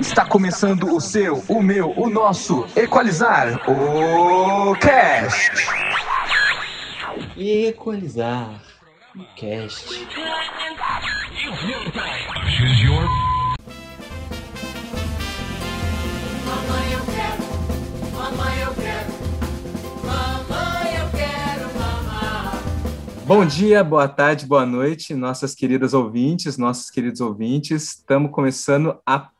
Está começando o seu, o meu, o nosso Equalizar o Cast. Equalizar o Cast. Mamãe, eu quero. Mamãe, eu quero. Mamãe, eu quero mamar. Bom dia, boa tarde, boa noite, nossas queridas ouvintes, nossos queridos ouvintes. Estamos começando a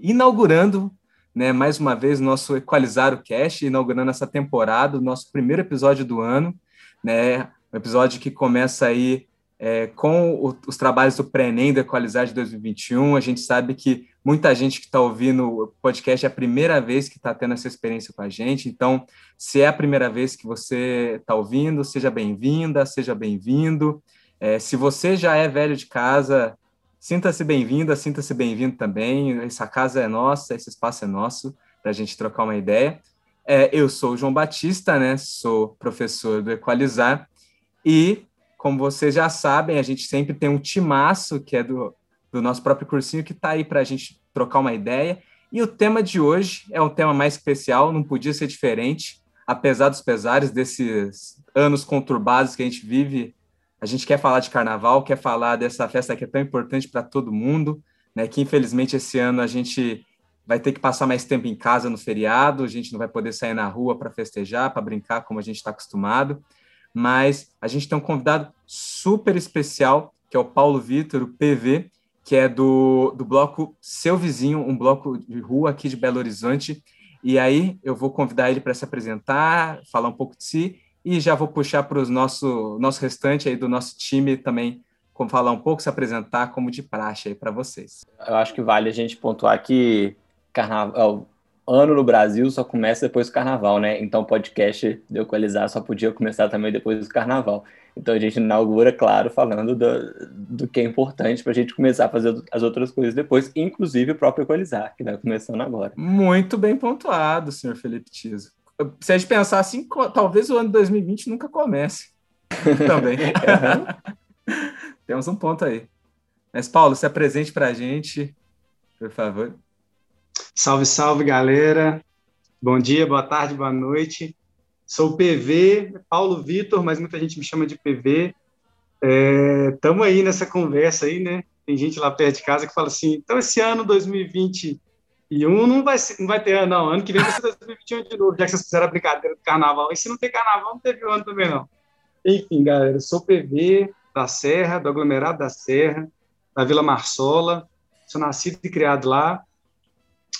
inaugurando, né, mais uma vez nosso Equalizar o Cast, inaugurando essa temporada, o nosso primeiro episódio do ano, né, um episódio que começa aí é, com o- os trabalhos do Pré-ENEM do Equalizar de 2021. A gente sabe que muita gente que está ouvindo o podcast é a primeira vez que está tendo essa experiência com a gente, então se é a primeira vez que você está ouvindo, seja bem-vinda, seja bem-vindo. É, se você já é velho de casa, sinta-se bem-vinda, sinta-se bem-vindo também. Essa casa é nossa, esse espaço é nosso para a gente trocar uma ideia. É, eu sou o João Batista, né? Sou professor do Equalizar e, como vocês já sabem, a gente sempre tem um timaço que é do, do nosso próprio cursinho que está aí para a gente trocar uma ideia. E o tema de hoje é um tema mais especial, não podia ser diferente apesar dos pesares desses anos conturbados que a gente vive, a gente quer falar de carnaval, quer falar dessa festa que é tão importante para todo mundo, né? Que infelizmente esse ano a gente vai ter que passar mais tempo em casa no feriado, a gente não vai poder sair na rua para festejar, para brincar como a gente está acostumado, mas a gente tem um convidado super especial, que é o Paulo Vitor, o PV, que é do, do bloco Seu Vizinho, um bloco de rua aqui de Belo Horizonte, e aí eu vou convidar ele para se apresentar, falar um pouco de si e já vou puxar para o nosso, nosso restante aí do nosso time também, como falar um pouco, se apresentar como de praxe aí para vocês. Eu acho que vale a gente pontuar que carnaval, ano no Brasil só começa depois do carnaval, né? Então o podcast de Equalizar só podia começar também depois do carnaval. Então a gente inaugura, claro, falando do, do que é importante para a gente começar a fazer as outras coisas depois, inclusive o próprio Equalizar, que está começando agora. Muito bem pontuado, senhor Felipe Tiso. Se a gente pensar assim, talvez o ano 2020 nunca comece também. Temos um ponto aí. Mas, Paulo, se apresente para a gente, por favor. Salve, salve, galera. Bom dia, boa tarde, boa noite. Sou o PV, Paulo Vitor, mas muita gente me chama de PV. Estamos aí nessa conversa aí, né? Tem gente lá perto de casa que fala assim, então esse ano 2021 não vai, não vai ter ano, não. Ano que vem vai ser 2021 de novo, já que vocês fizeram a brincadeira do carnaval. E se não tem carnaval, não teve ano também, não. Enfim, galera, eu sou PV da Serra, do aglomerado da Serra, da Vila Marsola. Sou nascido e criado lá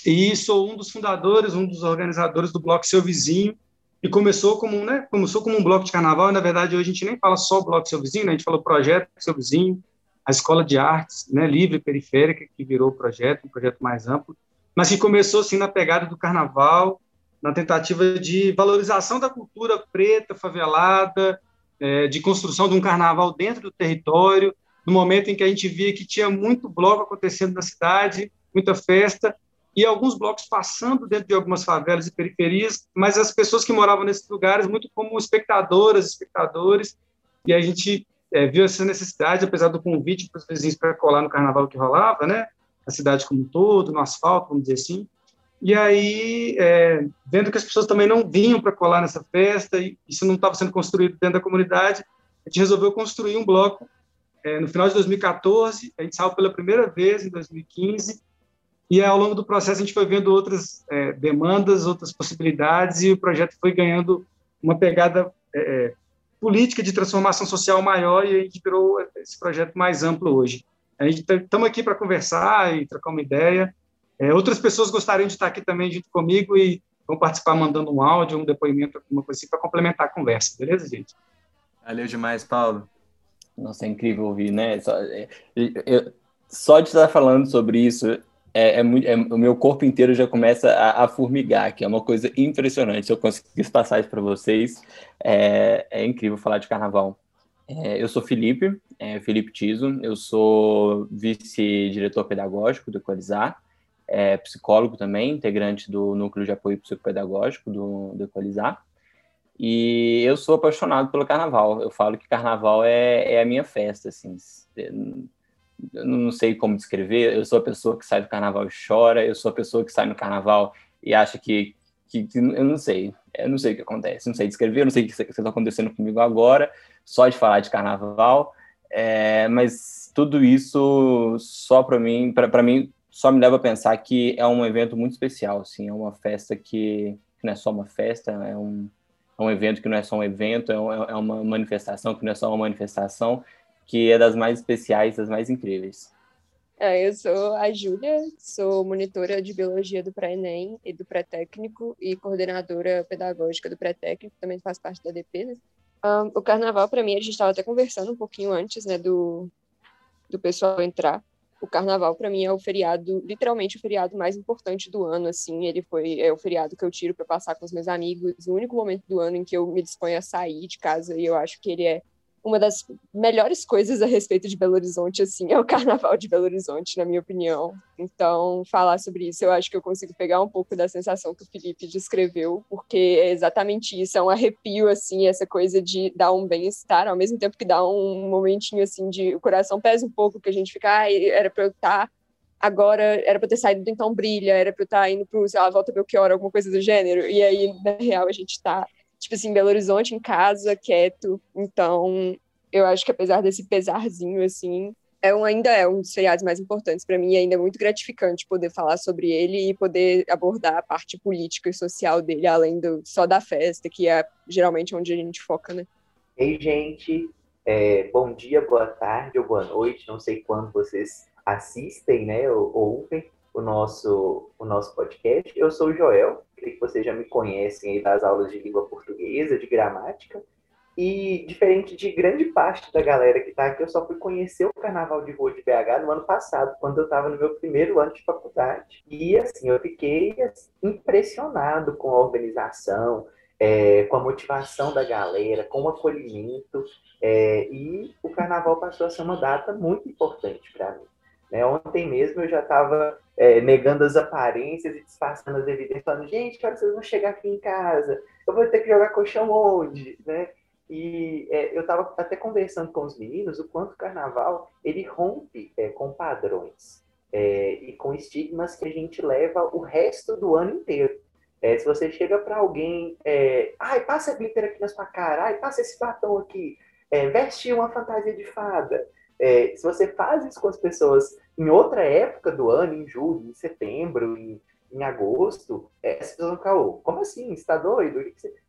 e sou um dos fundadores, um dos organizadores do Bloco Seu Vizinho, e começou como, um, né, começou como um bloco de carnaval, e na verdade hoje a gente nem fala só Bloco Seu Vizinho, né, a gente fala Projeto Seu Vizinho, a Escola de Artes, né, livre e periférica, que virou o projeto, um projeto mais amplo, mas que começou assim na pegada do carnaval, na tentativa de valorização da cultura preta, favelada, é, de construção de um carnaval dentro do território, no momento em que a gente via que tinha muito bloco acontecendo na cidade, muita festa, e alguns blocos passando dentro de algumas favelas e periferias, mas as pessoas que moravam nesses lugares muito como espectadoras, espectadores, e a gente é, viu essa necessidade, apesar do convite para os vizinhos para colar no carnaval que rolava, né, a cidade como um todo, no asfalto, vamos dizer assim, e aí, é, vendo que as pessoas também não vinham para colar nessa festa, e isso não estava sendo construído dentro da comunidade, a gente resolveu construir um bloco é, no final de 2014, a gente saiu pela primeira vez em 2015, e ao longo do processo a gente foi vendo outras é, demandas, outras possibilidades, e o projeto foi ganhando uma pegada é, política de transformação social maior, e a gente virou esse projeto mais amplo hoje. A gente estamos aqui para conversar e trocar uma ideia. É, outras pessoas gostariam de estar aqui também junto comigo e vão participar mandando um áudio, um depoimento, alguma coisa assim, para complementar a conversa, beleza, gente? Valeu demais, Paulo. Nossa, é incrível ouvir, né? Só, é, eu- só de estar falando sobre isso, é, é é- o meu corpo inteiro já começa a, a formigar, que é uma coisa impressionante. Se eu conseguisse passar isso para vocês, é, é incrível falar de carnaval. É, eu sou Felipe, é, Felipe Tiso, eu sou vice-diretor pedagógico do Equalizar, é, psicólogo também, integrante do Núcleo de Apoio Psicopedagógico do, do Equalizar. E eu sou apaixonado pelo carnaval. Eu falo que carnaval é, é a minha festa, assim. eu não sei como descrever. Eu sou a pessoa que sai do carnaval e chora, eu sou a pessoa que sai no carnaval e acha que, que, que eu não sei, eu não sei o que acontece, não sei descrever, eu não sei o que está acontecendo comigo agora, só de falar de carnaval, é, mas tudo isso só para mim, para mim, só me leva a pensar que é um evento muito especial, assim, é uma festa que, que não é só uma festa, é um, é um evento que não é só um evento, é, um, é uma manifestação que não é só uma manifestação, que é das mais especiais, das mais incríveis. É, eu sou a Júlia, sou monitora de biologia do pré-ENEM e do pré-técnico e coordenadora pedagógica do pré-técnico, também faz parte da DP, né? Um, o carnaval, para mim, a gente estava até conversando um pouquinho antes, né, do, do pessoal entrar. O carnaval, para mim, é o feriado, literalmente o feriado mais importante do ano, assim. Ele foi, é o feriado que eu tiro para passar com os meus amigos, o único momento do ano em que eu me disponho a sair de casa, e eu acho que ele é uma das melhores coisas a respeito de Belo Horizonte, assim, é o Carnaval de Belo Horizonte, na minha opinião. Então, falar sobre isso, eu acho que eu consigo pegar um pouco da sensação que o Felipe descreveu, porque é exatamente isso, é um arrepio, assim, essa coisa de dar um bem-estar, ao mesmo tempo que dá um momentinho, assim, de o coração pesa um pouco, que a gente fica, ah, era para eu estar tá agora era para ter saído do Então Brilha, era para eu estar tá indo para, sei lá, Volta Belchior, alguma coisa do gênero, e aí, na real, a gente está tipo assim, Belo Horizonte, em casa, quieto. Então, eu acho que apesar desse pesarzinho, assim, é um, ainda é um dos feriados mais importantes para mim, ainda é muito gratificante poder falar sobre ele e poder abordar a parte política e social dele, além do, só da festa, que é geralmente onde a gente foca, né? Ei, gente, é, bom dia, boa tarde ou boa noite, não sei quando vocês assistem, né, ou ouvem o nosso, o nosso podcast. Eu sou o Joel, que vocês já me conhecem aí das aulas de língua portuguesa, de gramática. E diferente de grande parte da galera que está aqui, eu só fui conhecer o Carnaval de Rua de BH no ano passado, quando eu estava no meu primeiro ano de faculdade. E assim, eu fiquei impressionado com a organização, é, com a motivação da galera, com o acolhimento. É, e o Carnaval passou a ser uma data muito importante para mim. Né? Ontem mesmo eu já estava é, negando as aparências e disfarçando as evidências, falando, gente, que vocês vão chegar aqui em casa? Eu vou ter que jogar colchão onde? Né? E é, eu estava até conversando com os meninos o quanto o carnaval ele rompe é, com padrões é, e com estigmas que a gente leva o resto do ano inteiro. É, se você chega para alguém, é, ai, passa glitter aqui na sua cara, ai, passa esse batom aqui, veste uma fantasia de fada, é, se você faz isso com as pessoas em outra época do ano, em julho, em setembro, em, em agosto, é, as pessoas vão ficar, oh, como assim? Você tá doido?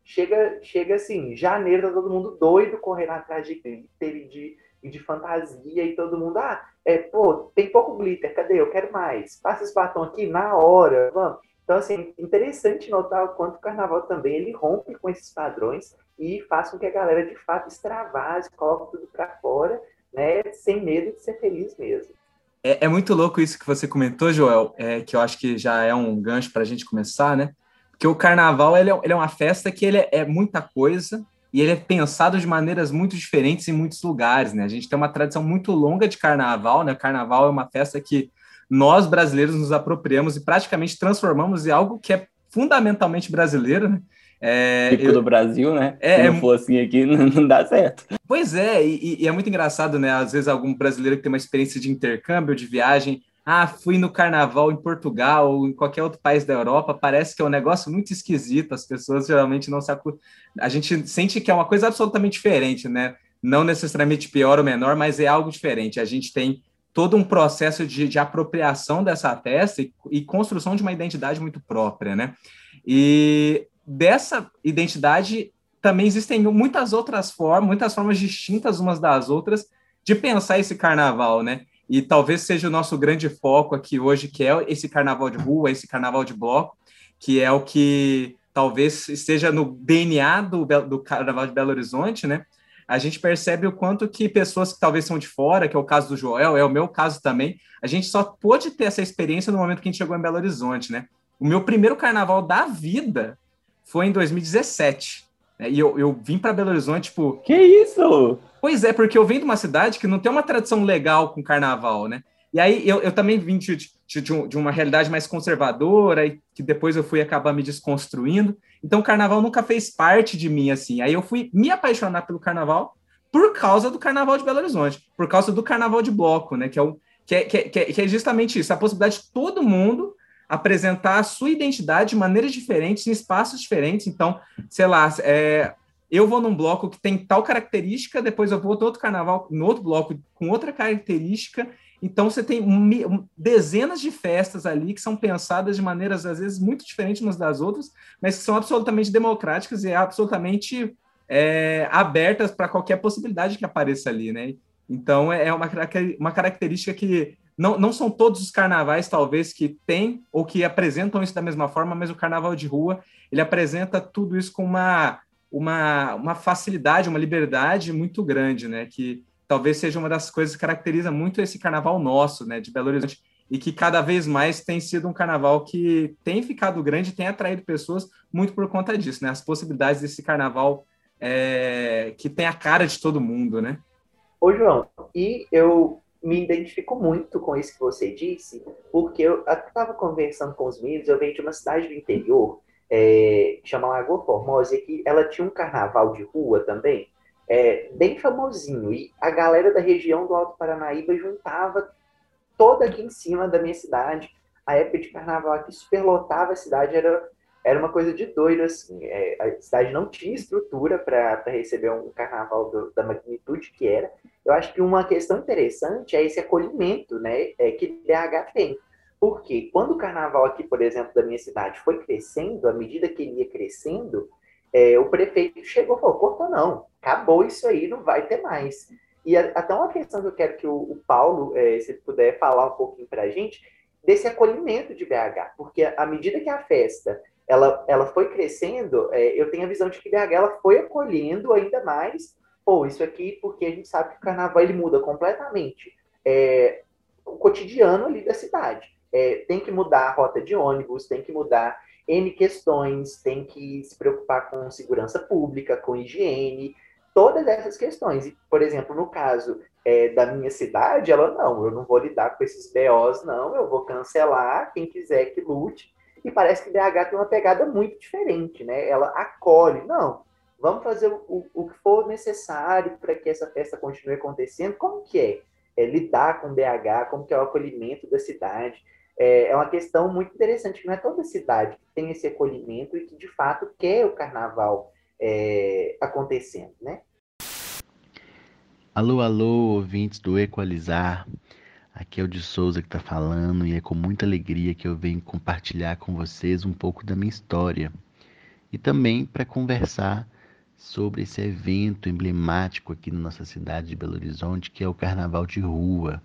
Chega, chega assim, janeiro, tá todo mundo doido correndo atrás de glitter e de, e de fantasia, e todo mundo, ah, é, pô, tem pouco glitter, cadê? Eu quero mais. Passa esse batom aqui na hora, vamos. Então, assim, interessante notar o quanto o carnaval também ele rompe com esses padrões e faz com que a galera de fato extravase, coloque tudo para fora né, sem medo de ser feliz mesmo. É, é muito louco isso que você comentou, Joel, é, que eu acho que já é um gancho para a gente começar, né? Porque o carnaval ele é, ele é uma festa que ele é, é, muita coisa e ele é pensado de maneiras muito diferentes em muitos lugares, né? A gente tem uma tradição muito longa de carnaval, né? Carnaval é uma festa que nós brasileiros nos apropriamos e praticamente transformamos em algo que é fundamentalmente brasileiro, né? É, tipo eu... do Brasil, né? É, Se não é... for assim aqui, não, dá certo. Pois é, e, e, é muito engraçado, né? Às vezes algum brasileiro que tem uma experiência de intercâmbio, de viagem, ah, fui no carnaval em Portugal ou em qualquer outro país da Europa, parece que é um negócio muito esquisito, as pessoas geralmente não se acu... A gente sente que é uma coisa absolutamente diferente, né? Não necessariamente pior ou menor, mas é algo diferente. A gente tem todo um processo de, de apropriação dessa festa e, e construção de uma identidade muito própria, né? E dessa identidade também existem muitas outras formas, muitas formas distintas umas das outras de pensar esse carnaval, né? E talvez seja o nosso grande foco aqui hoje, que é esse carnaval de rua, esse carnaval de bloco, que é o que talvez esteja no DNA do, do carnaval de Belo Horizonte, né? A gente percebe o quanto que pessoas que talvez são de fora, que é o caso do Joel, é o meu caso também, a gente só pôde ter essa experiência no momento que a gente chegou em Belo Horizonte, né? O meu primeiro carnaval da vida foi em 2017. Né? E eu, eu vim para Belo Horizonte, tipo. Que isso? Pois é, porque eu venho de uma cidade que não tem uma tradição legal com carnaval, né? E aí eu, eu também vim de, de, de, uma realidade mais conservadora, e que depois eu fui acabar me desconstruindo. Então o carnaval nunca fez parte de mim, assim. Aí eu fui me apaixonar pelo carnaval por causa do Carnaval de Belo Horizonte, por causa do Carnaval de Bloco, né? Que é, o, que é, que é, que é justamente isso, a possibilidade de todo mundo apresentar a sua identidade de maneiras diferentes, em espaços diferentes. Então, sei lá, é, eu vou num bloco que tem tal característica, depois eu vou no outro carnaval, no outro bloco com outra característica. Então, você tem dezenas de festas ali que são pensadas de maneiras, às vezes, muito diferentes umas das outras, mas que são absolutamente democráticas e absolutamente é, abertas para qualquer possibilidade que apareça ali, né? Então, é, é uma, uma característica que não, não são todos os carnavais, talvez, que têm ou que apresentam isso da mesma forma, mas o carnaval de rua, ele apresenta tudo isso com uma, uma, uma facilidade, uma liberdade muito grande, né? Que talvez seja uma das coisas que caracteriza muito esse carnaval nosso, né, de Belo Horizonte, e que cada vez mais tem sido um carnaval que tem ficado grande, tem atraído pessoas muito por conta disso, né? As possibilidades desse carnaval é, que tem a cara de todo mundo, né? Ô, João, e eu me identifico muito com isso que você disse, porque eu estava conversando com os meninos, eu venho de uma cidade do interior, é, chama Lagoa Formosa, que ela tinha um carnaval de rua também, é, bem famosinho, e a galera da região do Alto Paranaíba juntava toda aqui em cima da minha cidade, a época de carnaval aqui superlotava a cidade, era era uma coisa de doido, assim. É, a cidade não tinha estrutura para receber um carnaval do, da magnitude que era. Eu acho que uma questão interessante é esse acolhimento né, é, que BH tem. Porque quando o carnaval aqui, por exemplo, da minha cidade foi crescendo, à medida que ele ia crescendo, é, o prefeito chegou e falou: cortou não, acabou isso aí, não vai ter mais. E até uma questão que eu quero que o, o Paulo, é, se puder falar um pouquinho para a gente, desse acolhimento de BH, porque à medida que a festa ela, ela foi crescendo, é, eu tenho a visão de que BH ela foi acolhendo ainda mais, pô, isso aqui, porque a gente sabe que o carnaval ele muda completamente é, o cotidiano ali da cidade. É, tem que mudar a rota de ônibus, tem que mudar N questões, tem que se preocupar com segurança pública, com higiene, todas essas questões. E, por exemplo, no caso é, da minha cidade, ela não, eu não vou lidar com esses BOs, não, eu vou cancelar, quem quiser que lute, e parece que BH tem uma pegada muito diferente, né? Ela acolhe, não, vamos fazer o, o que for necessário para que essa festa continue acontecendo. Como que é? é? lidar com BH, como que é o acolhimento da cidade. É, é uma questão muito interessante, que não é toda cidade que tem esse acolhimento e que, de fato, quer o carnaval é, acontecendo, né? Alô, alô, ouvintes do Equalizar. Aqui é o de Souza que está falando e é com muita alegria que eu venho compartilhar com vocês um pouco da minha história e também para conversar sobre esse evento emblemático aqui na nossa cidade de Belo Horizonte, que é o Carnaval de Rua.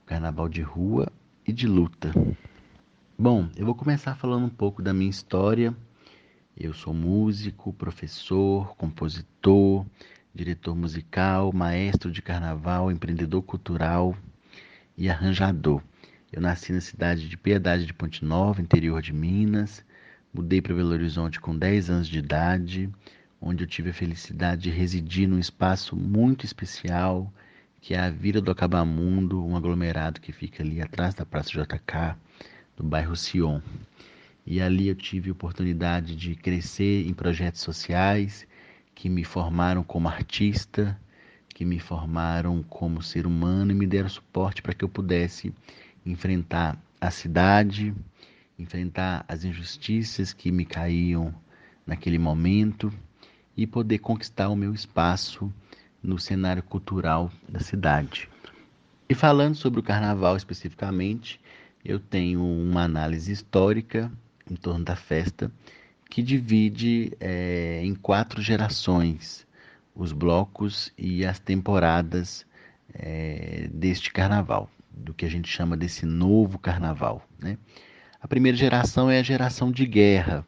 O Carnaval de Rua e de Luta. Bom, eu vou começar falando um pouco da minha história. Eu sou músico, professor, compositor, diretor musical, maestro de carnaval, empreendedor cultural e arranjador. Eu nasci na cidade de Piedade de Ponte Nova, interior de Minas. Mudei para Belo Horizonte com 10 anos de idade, onde eu tive a felicidade de residir num espaço muito especial, que é a Vila do Acabamundo, um aglomerado que fica ali atrás da Praça JK, no bairro Sion. E ali eu tive oportunidade de crescer em projetos sociais que me formaram como artista, que me formaram como ser humano e me deram suporte para que eu pudesse enfrentar a cidade, enfrentar as injustiças que me caíam naquele momento e poder conquistar o meu espaço no cenário cultural da cidade. E falando sobre o carnaval especificamente, eu tenho uma análise histórica em torno da festa que divide é, em quatro gerações os blocos e as temporadas é, deste carnaval, do que a gente chama desse novo carnaval. Né? A primeira geração é a geração de guerra.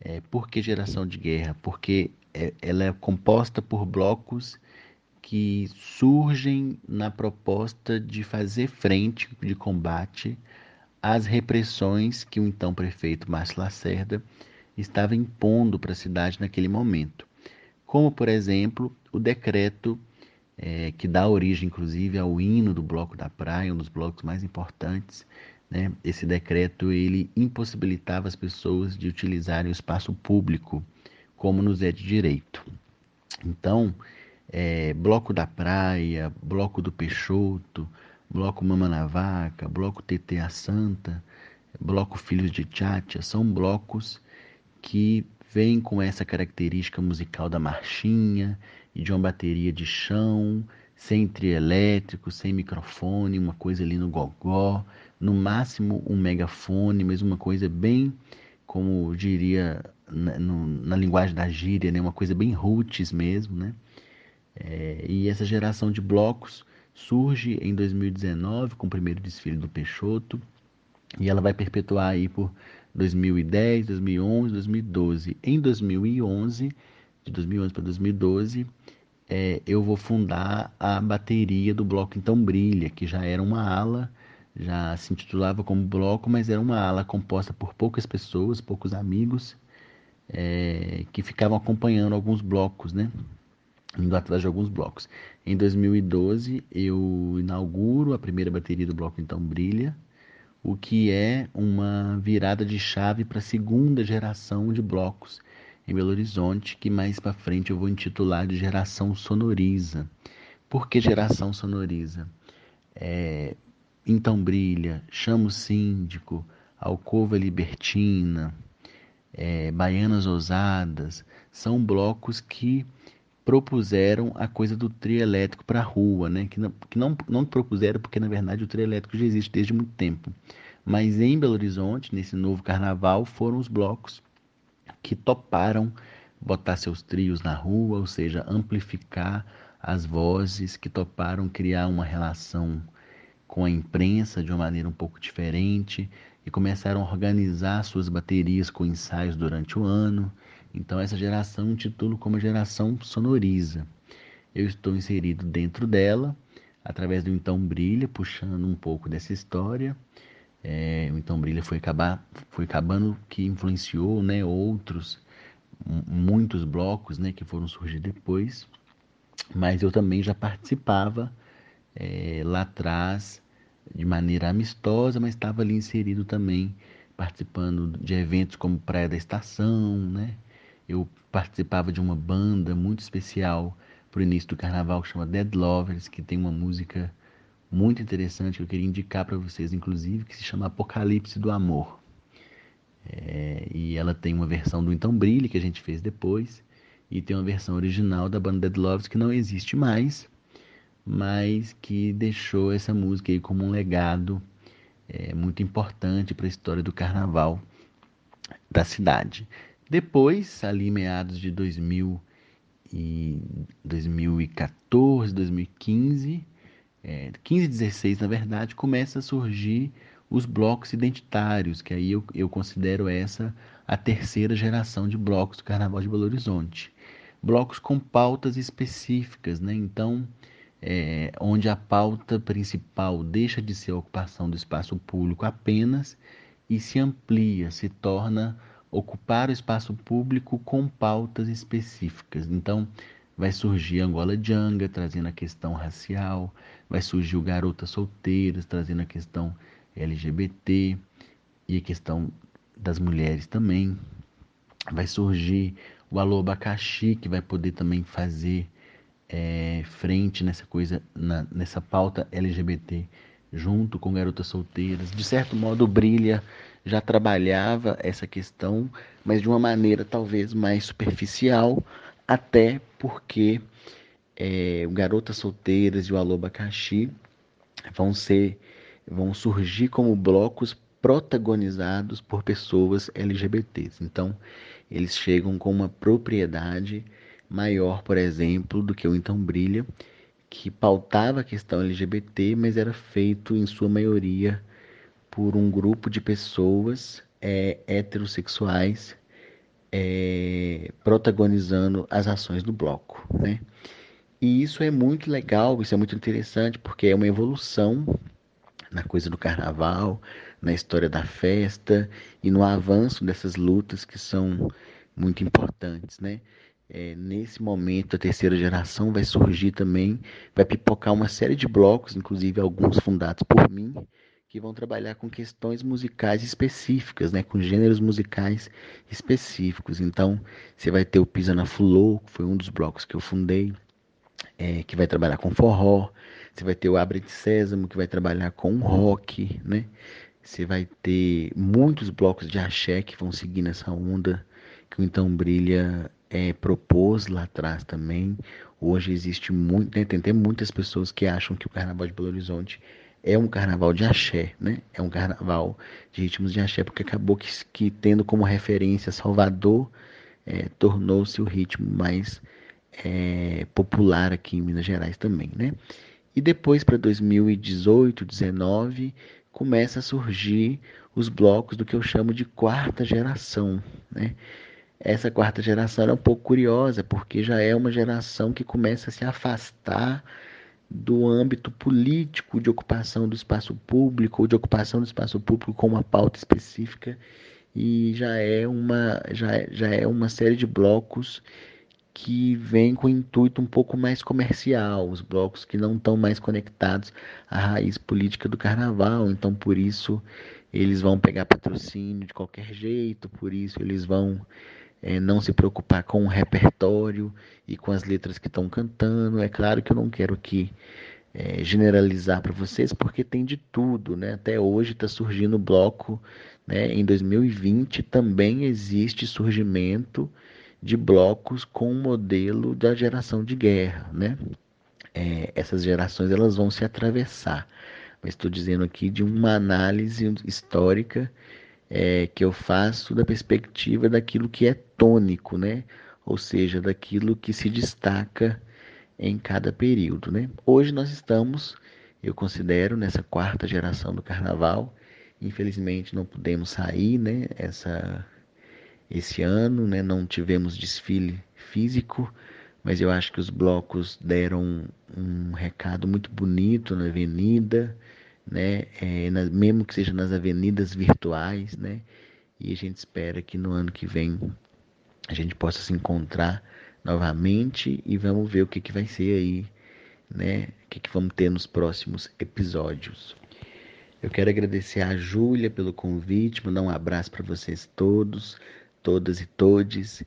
É, por que geração de guerra? Porque é, ela é composta por blocos que surgem na proposta de fazer frente de combate às repressões que o então prefeito Márcio Lacerda estava impondo para a cidade naquele momento como, por exemplo, o decreto é, que dá origem, inclusive, ao hino do Bloco da Praia, um dos blocos mais importantes. Né? Esse decreto ele impossibilitava as pessoas de utilizarem o espaço público como nos é de direito. Então, é, Bloco da Praia, Bloco do Peixoto, Bloco Mama na Vaca, Bloco a Santa, Bloco Filhos de Tchatcha, são blocos que vêm com essa característica musical da marchinha e de uma bateria de chão, sem trio elétrico, sem microfone, uma coisa ali no gogó, no máximo um megafone, mas uma coisa bem, como diria na, no, na linguagem da gíria, né? uma coisa bem roots mesmo, né? É, e essa geração de blocos surge em 2019 com o primeiro desfile do Peixoto e ela vai perpetuar aí por 2010, 2011, 2012. Em 2011, de 2011 para 2012, é, eu vou fundar a bateria do bloco Então Brilha, que já era uma ala, já se intitulava como bloco, mas era uma ala composta por poucas pessoas, poucos amigos, é, que ficavam acompanhando alguns blocos, né? Indo atrás de alguns blocos. Em 2012, eu inauguro a primeira bateria do bloco Então Brilha, o que é uma virada de chave para a segunda geração de blocos em Belo Horizonte, que mais para frente eu vou intitular de Geração Sonoriza. Por que Geração Sonoriza? É, então Brilha, Chama o Síndico, Alcova Libertina, é, Baianas Ousadas, são blocos que propuseram a coisa do trio elétrico para a rua, né? que, não, que não, não propuseram porque, na verdade, o trio elétrico já existe desde muito tempo. Mas em Belo Horizonte, nesse novo carnaval, foram os blocos que toparam botar seus trios na rua, ou seja, amplificar as vozes, que toparam criar uma relação com a imprensa de uma maneira um pouco diferente e começaram a organizar suas baterias com ensaios durante o ano. Então, essa geração intitulo como geração sonoriza. Eu estou inserido dentro dela, através do Então Brilha, puxando um pouco dessa história. É, o Então Brilha foi, acabar, foi acabando que influenciou né, outros, muitos blocos né, que foram surgir depois. Mas eu também já participava é, lá atrás de maneira amistosa, mas estava ali inserido também, participando de eventos como Praia da Estação, né? Eu participava de uma banda muito especial para o início do carnaval que chama Dead Lovers, que tem uma música muito interessante que eu queria indicar para vocês, inclusive, que se chama Apocalipse do Amor. É, e ela tem uma versão do Então Brilhe, que a gente fez depois, e tem uma versão original da banda Dead Lovers que não existe mais, mas que deixou essa música aí como um legado é, muito importante para a história do carnaval da cidade. Depois, ali meados de 2000 e 2014, 2015, é, 15 16 na verdade, começa a surgir os blocos identitários, que aí eu, eu considero essa a terceira geração de blocos do Carnaval de Belo Horizonte. Blocos com pautas específicas, né? Então, é, onde a pauta principal deixa de ser a ocupação do espaço público apenas e se amplia, se torna ocupar o espaço público com pautas específicas. Então, vai surgir Angola Janga, trazendo a questão racial, vai surgir o Garotas Solteiras, trazendo a questão LGBT e a questão das mulheres também. Vai surgir o Alô Abacaxi, que vai poder também fazer é, frente nessa coisa, na, nessa pauta LGBT, junto com garotas solteiras. De certo modo, Brilha já trabalhava essa questão, mas de uma maneira talvez mais superficial, até porque é, o Garotas Solteiras e o Alô Abacaxi vão ser, vão surgir como blocos protagonizados por pessoas LGBTs. Então, eles chegam com uma propriedade maior, por exemplo, do que o Então Brilha, que pautava a questão LGBT, mas era feito em sua maioria por um grupo de pessoas é, heterossexuais é, protagonizando as ações do bloco, né? E isso é muito legal, isso é muito interessante, porque é uma evolução na coisa do carnaval, na história da festa e no avanço dessas lutas que são muito importantes, né? É, nesse momento, a terceira geração vai surgir também, vai pipocar uma série de blocos, inclusive alguns fundados por mim, que vão trabalhar com questões musicais específicas, né, com gêneros musicais específicos. Então, você vai ter o Pisa na que foi um dos blocos que eu fundei, é, que vai trabalhar com forró, você vai ter o Abre de Sésamo, que vai trabalhar com rock, né? Você vai ter muitos blocos de axé que vão seguir nessa onda que o Então Brilha é, propôs lá atrás também. Hoje existe muito, né, tem até muitas pessoas que acham que o Carnaval de Belo Horizonte é um carnaval de axé, né? É um carnaval de ritmos de axé, porque acabou que, que tendo como referência Salvador, é, tornou-se o ritmo mais é, popular aqui em Minas Gerais também, né? E depois para 2018, 19, começa a surgir os blocos do que eu chamo de quarta geração, né? Essa quarta geração é um pouco curiosa, porque já é uma geração que começa a se afastar do âmbito político de ocupação do espaço público ou de ocupação do espaço público com uma pauta específica e já é uma já, é, já é uma série de blocos que vem com intuito um pouco mais comercial, os blocos que não estão mais conectados à raiz política do carnaval, então por isso eles vão pegar patrocínio de qualquer jeito, por isso eles vão é, não se preocupar com o repertório e com as letras que estão cantando. É claro que eu não quero aqui é, generalizar para vocês, porque tem de tudo, né? Até hoje está surgindo bloco, né? Em 2020 também existe surgimento de blocos com o modelo da geração de guerra, né? É, essas gerações elas vão se atravessar, mas estou dizendo aqui de uma análise histórica é, que eu faço da perspectiva daquilo que é tônico, né? Ou seja, daquilo que se destaca em cada período, né? Hoje nós estamos, eu considero, nessa quarta geração do Carnaval. Infelizmente não pudemos sair, né? Essa, esse ano, né? Não tivemos desfile físico, mas eu acho que os blocos deram um recado muito bonito na avenida, né? É, na, mesmo que seja nas avenidas virtuais, né? E a gente espera que no ano que vem a gente possa se encontrar novamente e vamos ver o que, que vai ser aí, né? O que, que vamos ter nos próximos episódios. Eu quero agradecer a Júlia pelo convite, mandar um abraço para vocês todos, todas e todes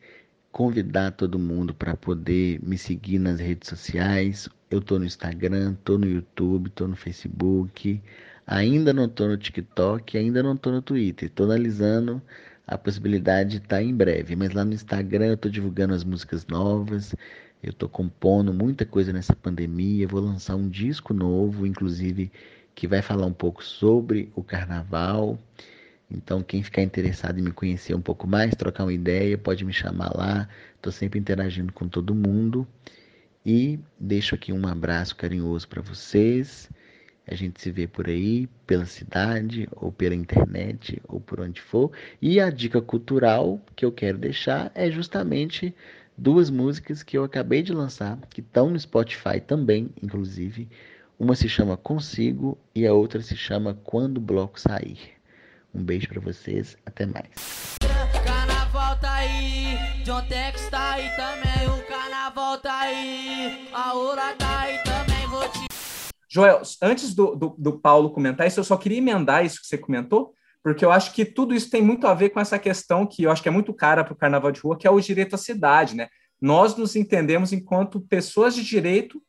convidar todo mundo para poder me seguir nas redes sociais. Eu tô no Instagram, tô no YouTube, tô no Facebook, ainda não tô no TikTok, ainda não tô no Twitter. Tô analisando a possibilidade de estar tá em breve, mas lá no Instagram eu tô divulgando as músicas novas. Eu tô compondo muita coisa nessa pandemia, vou lançar um disco novo, inclusive que vai falar um pouco sobre o carnaval. Então, quem ficar interessado em me conhecer um pouco mais, trocar uma ideia, pode me chamar lá. Estou sempre interagindo com todo mundo. E deixo aqui um abraço carinhoso para vocês. A gente se vê por aí, pela cidade, ou pela internet, ou por onde for. E a dica cultural que eu quero deixar é justamente duas músicas que eu acabei de lançar, que estão no Spotify também, inclusive. Uma se chama Consigo e a outra se chama Quando o Bloco Sair. Um beijo para vocês, até mais. Carnaval tá aí, John Tex tá aí também, tá aí, a Ola tá aí também, vou te. Joel, antes do, do, do, Paulo comentar isso, eu só queria emendar isso que você comentou, porque eu acho que tudo isso tem muito a ver com essa questão que eu acho que é muito cara para o carnaval de rua, que é o direito à cidade, né? Nós nos entendemos enquanto pessoas de direito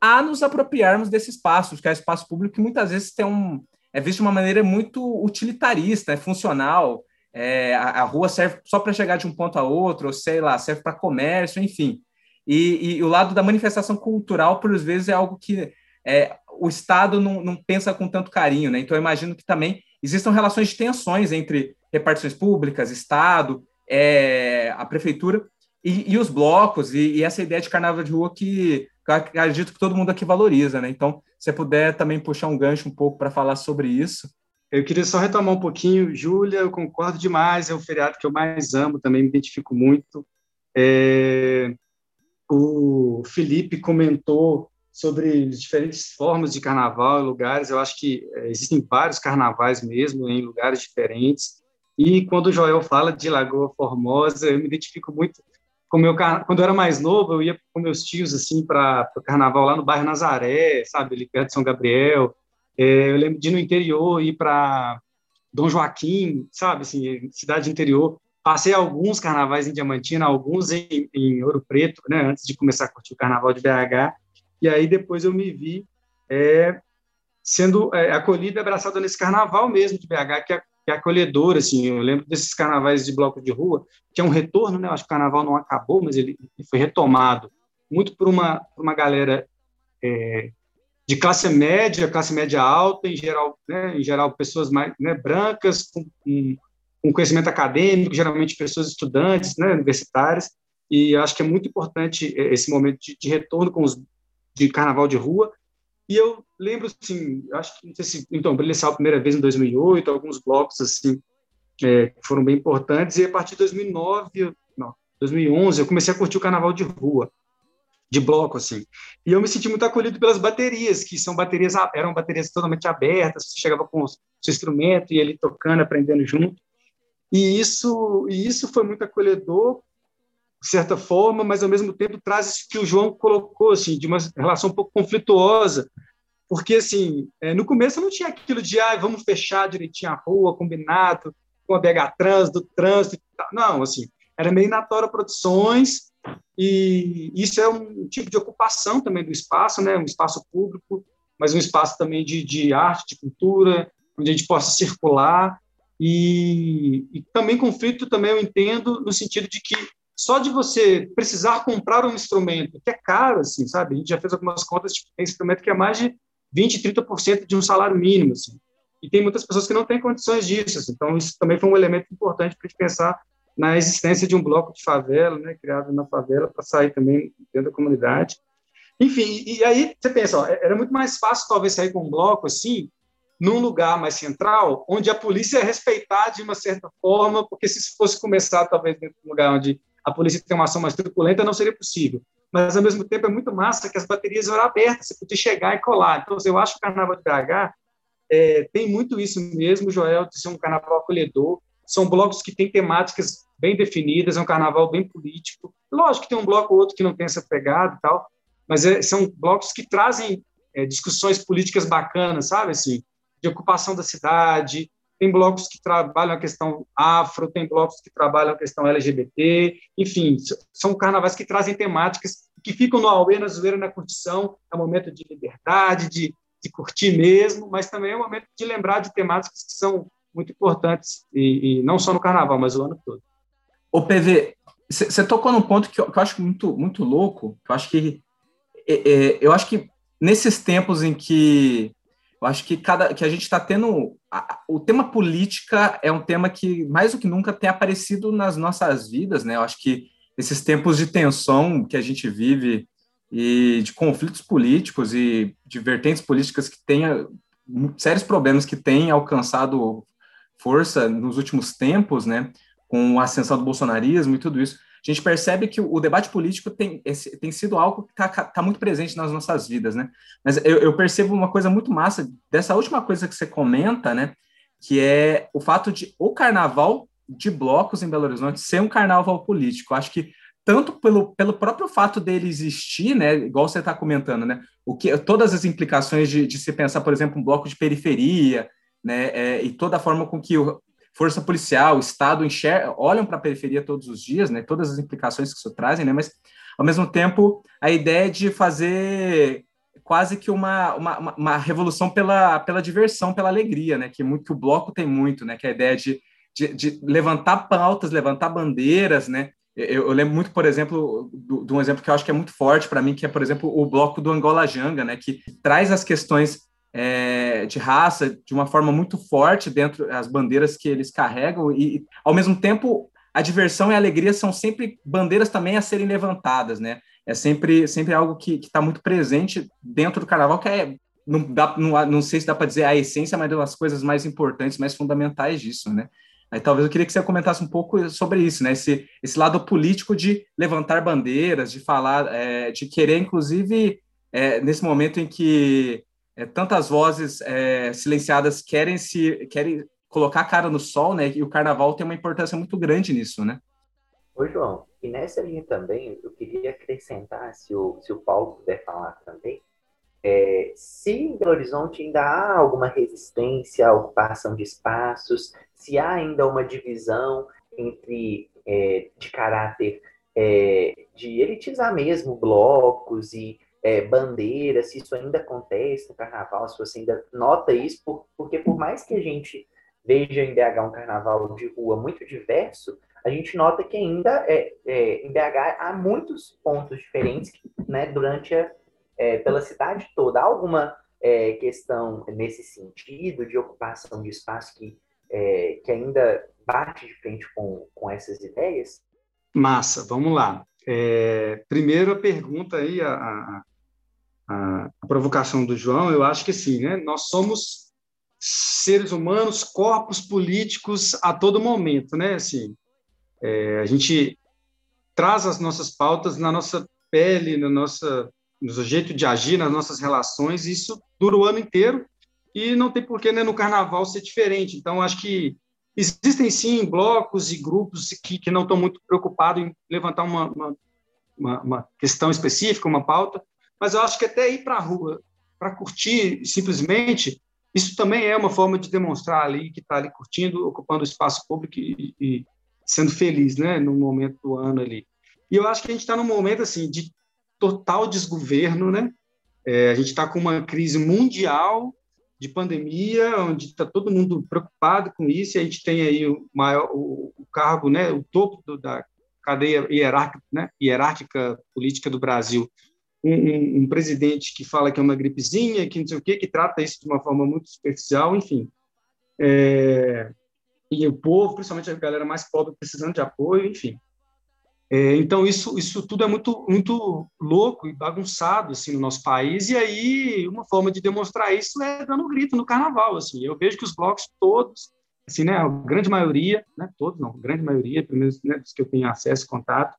a nos apropriarmos desse espaço, que é espaço público que muitas vezes tem um, é visto de uma maneira muito utilitarista, é funcional. É, a, a, rua serve só para chegar de um ponto a outro, ou sei lá, serve para comércio, enfim. E, e, o lado da manifestação cultural, por vezes, é algo que é, o Estado não, não, pensa com tanto carinho, né? Então, eu imagino que também existam relações de tensões entre repartições públicas, Estado, é, a prefeitura e, e os blocos, e, e, essa ideia de carnaval de rua que, que acredito que todo mundo aqui valoriza, né? Então, se puder também puxar um gancho um pouco para falar sobre isso. Eu queria só retomar um pouquinho, Júlia, eu concordo demais, é o feriado que eu mais amo, também me identifico muito. É... O Felipe comentou sobre diferentes formas de carnaval em lugares, eu acho que é, existem vários carnavais mesmo, em lugares diferentes, e quando o Joel fala de Lagoa Formosa, eu me identifico muito com meu, quando eu era mais novo, eu ia com meus tios assim para o carnaval lá no bairro Nazaré, sabe, ali perto de São Gabriel. É, eu lembro de ir no interior ir para Dom Joaquim, sabe, assim, cidade interior. Passei alguns carnavais em Diamantina, alguns em, em Ouro Preto, né, antes de começar a curtir o carnaval de BH. e aí depois eu me vi é, sendo é, acolhido e abraçado nesse carnaval mesmo de BH, que é, que é acolhedor, assim, eu lembro desses carnavais de bloco de rua, que é um retorno, né, acho que o carnaval não acabou, mas ele, ele foi retomado, muito por uma, por uma galera é, de classe média, classe média alta, em geral, né, em geral pessoas mais né, brancas, com, com, conhecimento acadêmico, geralmente pessoas estudantes, né, universitárias, e acho que é muito importante é, esse momento de, de retorno com os de carnaval de rua. E eu lembro, assim, acho que, não sei se, então, Brilha a primeira vez em 2008, alguns blocos, assim, é, foram bem importantes, e a partir de 2009, não, 2011, eu comecei a curtir o carnaval de rua, de bloco, assim. E eu me senti muito acolhido pelas baterias, que são baterias, eram baterias totalmente abertas, você chegava com o seu instrumento e ele tocando, aprendendo junto. E isso, e isso foi muito acolhedor, de certa forma, mas ao mesmo tempo traz isso que o João colocou, assim, de uma relação um pouco conflituosa, porque, assim, é, no começo não tinha aquilo de, ah, vamos fechar direitinho a rua, combinado, com a BH Trans, do trânsito, não, assim, era meio na Tora Produções, e isso é um tipo de ocupação também do espaço, né, um espaço público, mas um espaço também de, de arte, de cultura, onde a gente possa circular, e, e também conflito também eu entendo no sentido de que só de você precisar comprar um instrumento que é caro, assim, sabe? A gente já fez algumas contas, tipo, tem instrumento que é mais de 20, 30% de um salário mínimo, assim. E tem muitas pessoas que não têm condições disso, assim. Então, isso também foi um elemento importante para a gente pensar na existência de um bloco de favela, né, criado na favela, para sair também dentro da comunidade. Enfim, e aí você pensa, ó, era muito mais fácil talvez sair com um bloco assim, num lugar mais central, onde a polícia é respeitada de uma certa forma, porque se fosse começar talvez dentro de um lugar onde a polícia tem uma ação mais truculenta, não seria possível. Mas, ao mesmo tempo, é muito massa que as baterias eram abertas, você podia chegar e colar. Então, eu acho que o Carnaval de BH é, tem muito isso mesmo, Joel, de ser um carnaval acolhedor. São blocos que têm temáticas bem definidas, é um carnaval bem político. Lógico que tem um bloco ou outro que não tem essa pegada e tal, mas é, são blocos que trazem é, discussões políticas bacanas, sabe? Assim, de ocupação da cidade, tem blocos que trabalham a questão afro, tem blocos que trabalham a questão LGBT, enfim, são carnavais que trazem temáticas que ficam no auê, na zoeira, na curtição, é um momento de liberdade, de, de curtir mesmo, mas também é um momento de lembrar de temáticas que são muito importantes, e, e não só no carnaval, mas o ano todo. O PV, você tocou num ponto que eu, que eu, acho muito, muito louco, que eu acho que é, é, eu acho que nesses tempos em que eu acho que cada que a gente está tendo a, o tema política é um tema que mais do que nunca tem aparecido nas nossas vidas, né? Eu acho que esses tempos de tensão que a gente vive e de conflitos políticos e de vertentes políticas que têm sérios problemas que têm alcançado força nos últimos tempos, né? Com a ascensão do bolsonarismo e tudo isso, a gente percebe que o debate político tem, tem sido algo que está tá muito presente nas nossas vidas, né? Mas eu, eu, percebo uma coisa muito massa dessa última coisa que você comenta, né? Que é o fato de o carnaval de blocos em Belo Horizonte ser um carnaval político. Acho que tanto pelo, pelo próprio fato dele existir, né? Igual você está comentando, né? O que, todas as implicações de, de se pensar, por exemplo, um bloco de periferia, né? É, e toda a forma com que o, força policial, Estado olham para a periferia todos os dias, né, todas as implicações que isso trazem, né, mas, ao mesmo tempo, a ideia de fazer quase que uma, uma, uma revolução pela, pela diversão, pela alegria, né, que, muito, que o bloco tem muito, né, que é a ideia de, de, de levantar pautas, levantar bandeiras, né, eu, eu, lembro muito, por exemplo, de um exemplo que eu acho que é muito forte para mim, que é, por exemplo, o bloco do Angola Janga, né, que traz as questões é, de raça de uma forma muito forte dentro das bandeiras que eles carregam e, ao mesmo tempo, a diversão e a alegria são sempre bandeiras também a serem levantadas, né? É sempre, sempre algo que está muito presente dentro do carnaval, que é, não, dá, não, não sei se dá para dizer a essência, mas é uma das coisas mais importantes, mais fundamentais disso, né? Aí talvez eu queria que você comentasse um pouco sobre isso, né? Esse, esse lado político de levantar bandeiras, de falar, é, de querer, inclusive, é, nesse momento em que é, tantas vozes é, silenciadas querem se querem colocar a cara no sol, né? E o carnaval tem uma importância muito grande nisso, né? Oi, João. E nessa linha também, eu queria acrescentar, se o, se o Paulo puder falar também, é, se em Belo Horizonte ainda há alguma resistência à ocupação de espaços, se há ainda uma divisão entre é, de caráter é, de elitizar mesmo blocos e é, bandeira, se isso ainda acontece no carnaval, se você ainda nota isso, por, porque por mais que a gente veja em BH um carnaval de rua muito diverso, a gente nota que ainda é, é, em BH há muitos pontos diferentes né, durante a, é, pela cidade toda. Há alguma é, questão nesse sentido de ocupação de espaço que, é, que ainda bate de frente com, com essas ideias? Massa, vamos lá. É, primeiro a pergunta aí, a, a, a, provocação do João, eu acho que sim, né? Nós somos seres humanos, corpos políticos a todo momento, né? Assim, é, a gente traz as nossas pautas na nossa pele, na nossa, no jeito de agir, nas nossas relações, isso dura o ano inteiro e não tem por que né, no carnaval ser diferente. Então, acho que Existem, sim, blocos e grupos que, que não estão muito preocupados em levantar uma, uma, uma, uma questão específica, uma pauta, mas eu acho que até ir para a rua, para curtir simplesmente, isso também é uma forma de demonstrar ali que está ali curtindo, ocupando o espaço público e, e, sendo feliz, né, no momento do ano ali. E eu acho que a gente está num momento assim de total desgoverno, né? É, a gente está com uma crise mundial de pandemia, onde está todo mundo preocupado com isso, e a gente tem aí o, maior, o, o cargo, né, o topo do, da cadeia hierárquica, né, hierárquica política do Brasil, um, um, um, presidente que fala que é uma gripezinha, que não sei o quê, que trata isso de uma forma muito superficial, enfim. É, e o povo, principalmente a galera mais pobre, precisando de apoio, enfim. É, então isso isso tudo é muito muito louco e bagunçado assim no nosso país e aí uma forma de demonstrar isso é dando grito no carnaval assim eu vejo que os blocos todos assim né a grande maioria né todos não a grande maioria pelo menos né, dos que eu tenho acesso contato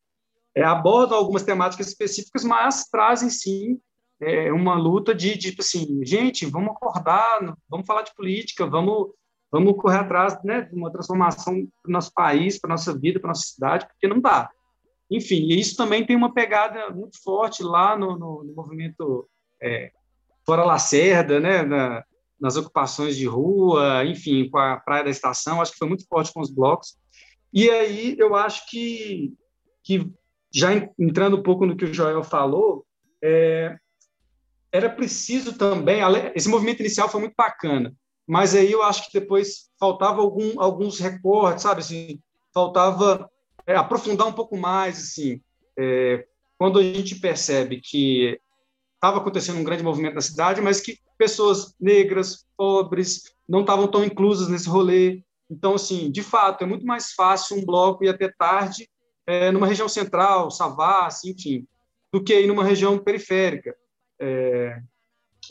é, abordam algumas temáticas específicas mas trazem sim é, uma luta de tipo assim gente vamos acordar vamos falar de política vamos vamos correr atrás né de uma transformação para o nosso país para nossa vida para nossa cidade porque não dá enfim, isso também tem uma pegada muito forte lá no, no, no movimento é, Fora Lacerda, né, na, nas ocupações de rua, enfim, com a Praia da Estação, acho que foi muito forte com os blocos. E aí eu acho que, que já entrando um pouco no que o Joel falou, é, era preciso também, esse movimento inicial foi muito bacana, mas aí eu acho que depois faltava algum, alguns recortes, sabe, assim, faltava é, aprofundar um pouco mais, assim, é, quando a gente percebe que estava acontecendo um grande movimento na cidade, mas que pessoas negras, pobres, não estavam tão inclusas nesse rolê. Então, assim, de fato, é muito mais fácil um bloco ir até tarde é, numa região central, Savassi, enfim, do que ir numa região periférica. É,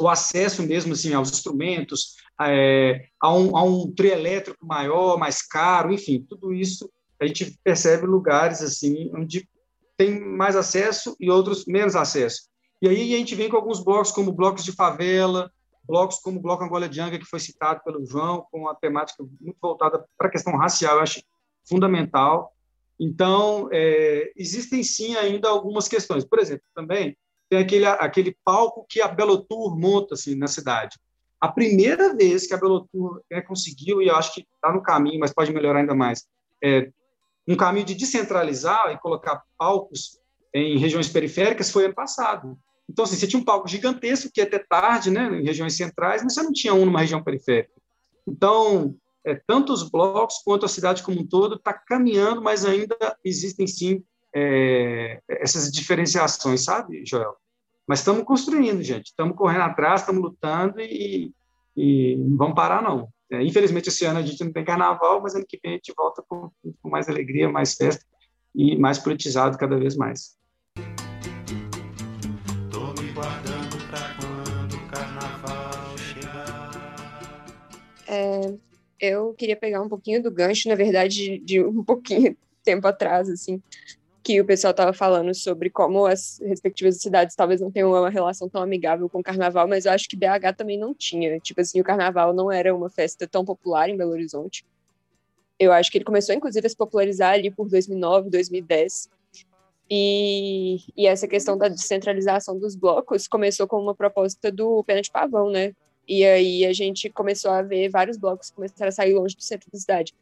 o acesso mesmo assim aos instrumentos, é, a, um, a um trio elétrico maior, mais caro, enfim, tudo isso a gente percebe lugares assim onde tem mais acesso e outros menos acesso. E aí a gente vem com alguns blocos como blocos de favela, blocos como o Bloco Angola Janga, que foi citado pelo João, com uma temática muito voltada para a questão racial, eu acho fundamental. Então, é, existem sim ainda algumas questões. Por exemplo, também tem aquele, aquele palco que a Belotour monta assim, na cidade. A primeira vez que a Belotour é, conseguiu, e eu acho que está no caminho, mas pode melhorar ainda mais, é, um caminho de descentralizar e colocar palcos em regiões periféricas foi ano passado. Então, assim, você tinha um palco gigantesco que até tarde, né, em regiões centrais, mas você não tinha um numa região periférica. Então, é, tanto os blocos quanto a cidade como um todo está caminhando, mas ainda existem sim é, essas diferenciações, sabe, Joel? Mas estamos construindo, gente. Estamos correndo atrás, estamos lutando e, e não vamos parar, não. É, infelizmente, esse ano a gente não tem carnaval, mas ano que vem a gente volta com, com mais alegria, mais festa e mais politizado cada vez mais. Tô me guardando para quando o carnaval chegar. É, eu queria pegar um pouquinho do gancho, na verdade, de um pouquinho tempo atrás, assim, que o pessoal estava falando sobre como as respectivas cidades talvez não tenham uma relação tão amigável com o carnaval, mas eu acho que BH também não tinha. Tipo assim, o carnaval não era uma festa tão popular em Belo Horizonte. Eu acho que ele começou, inclusive, a se popularizar ali por 2009, 2010. E, e essa questão da descentralização dos blocos começou com uma proposta do Pena de Pavão, né? E aí a gente começou a ver vários blocos começaram a sair longe do centro da cidade.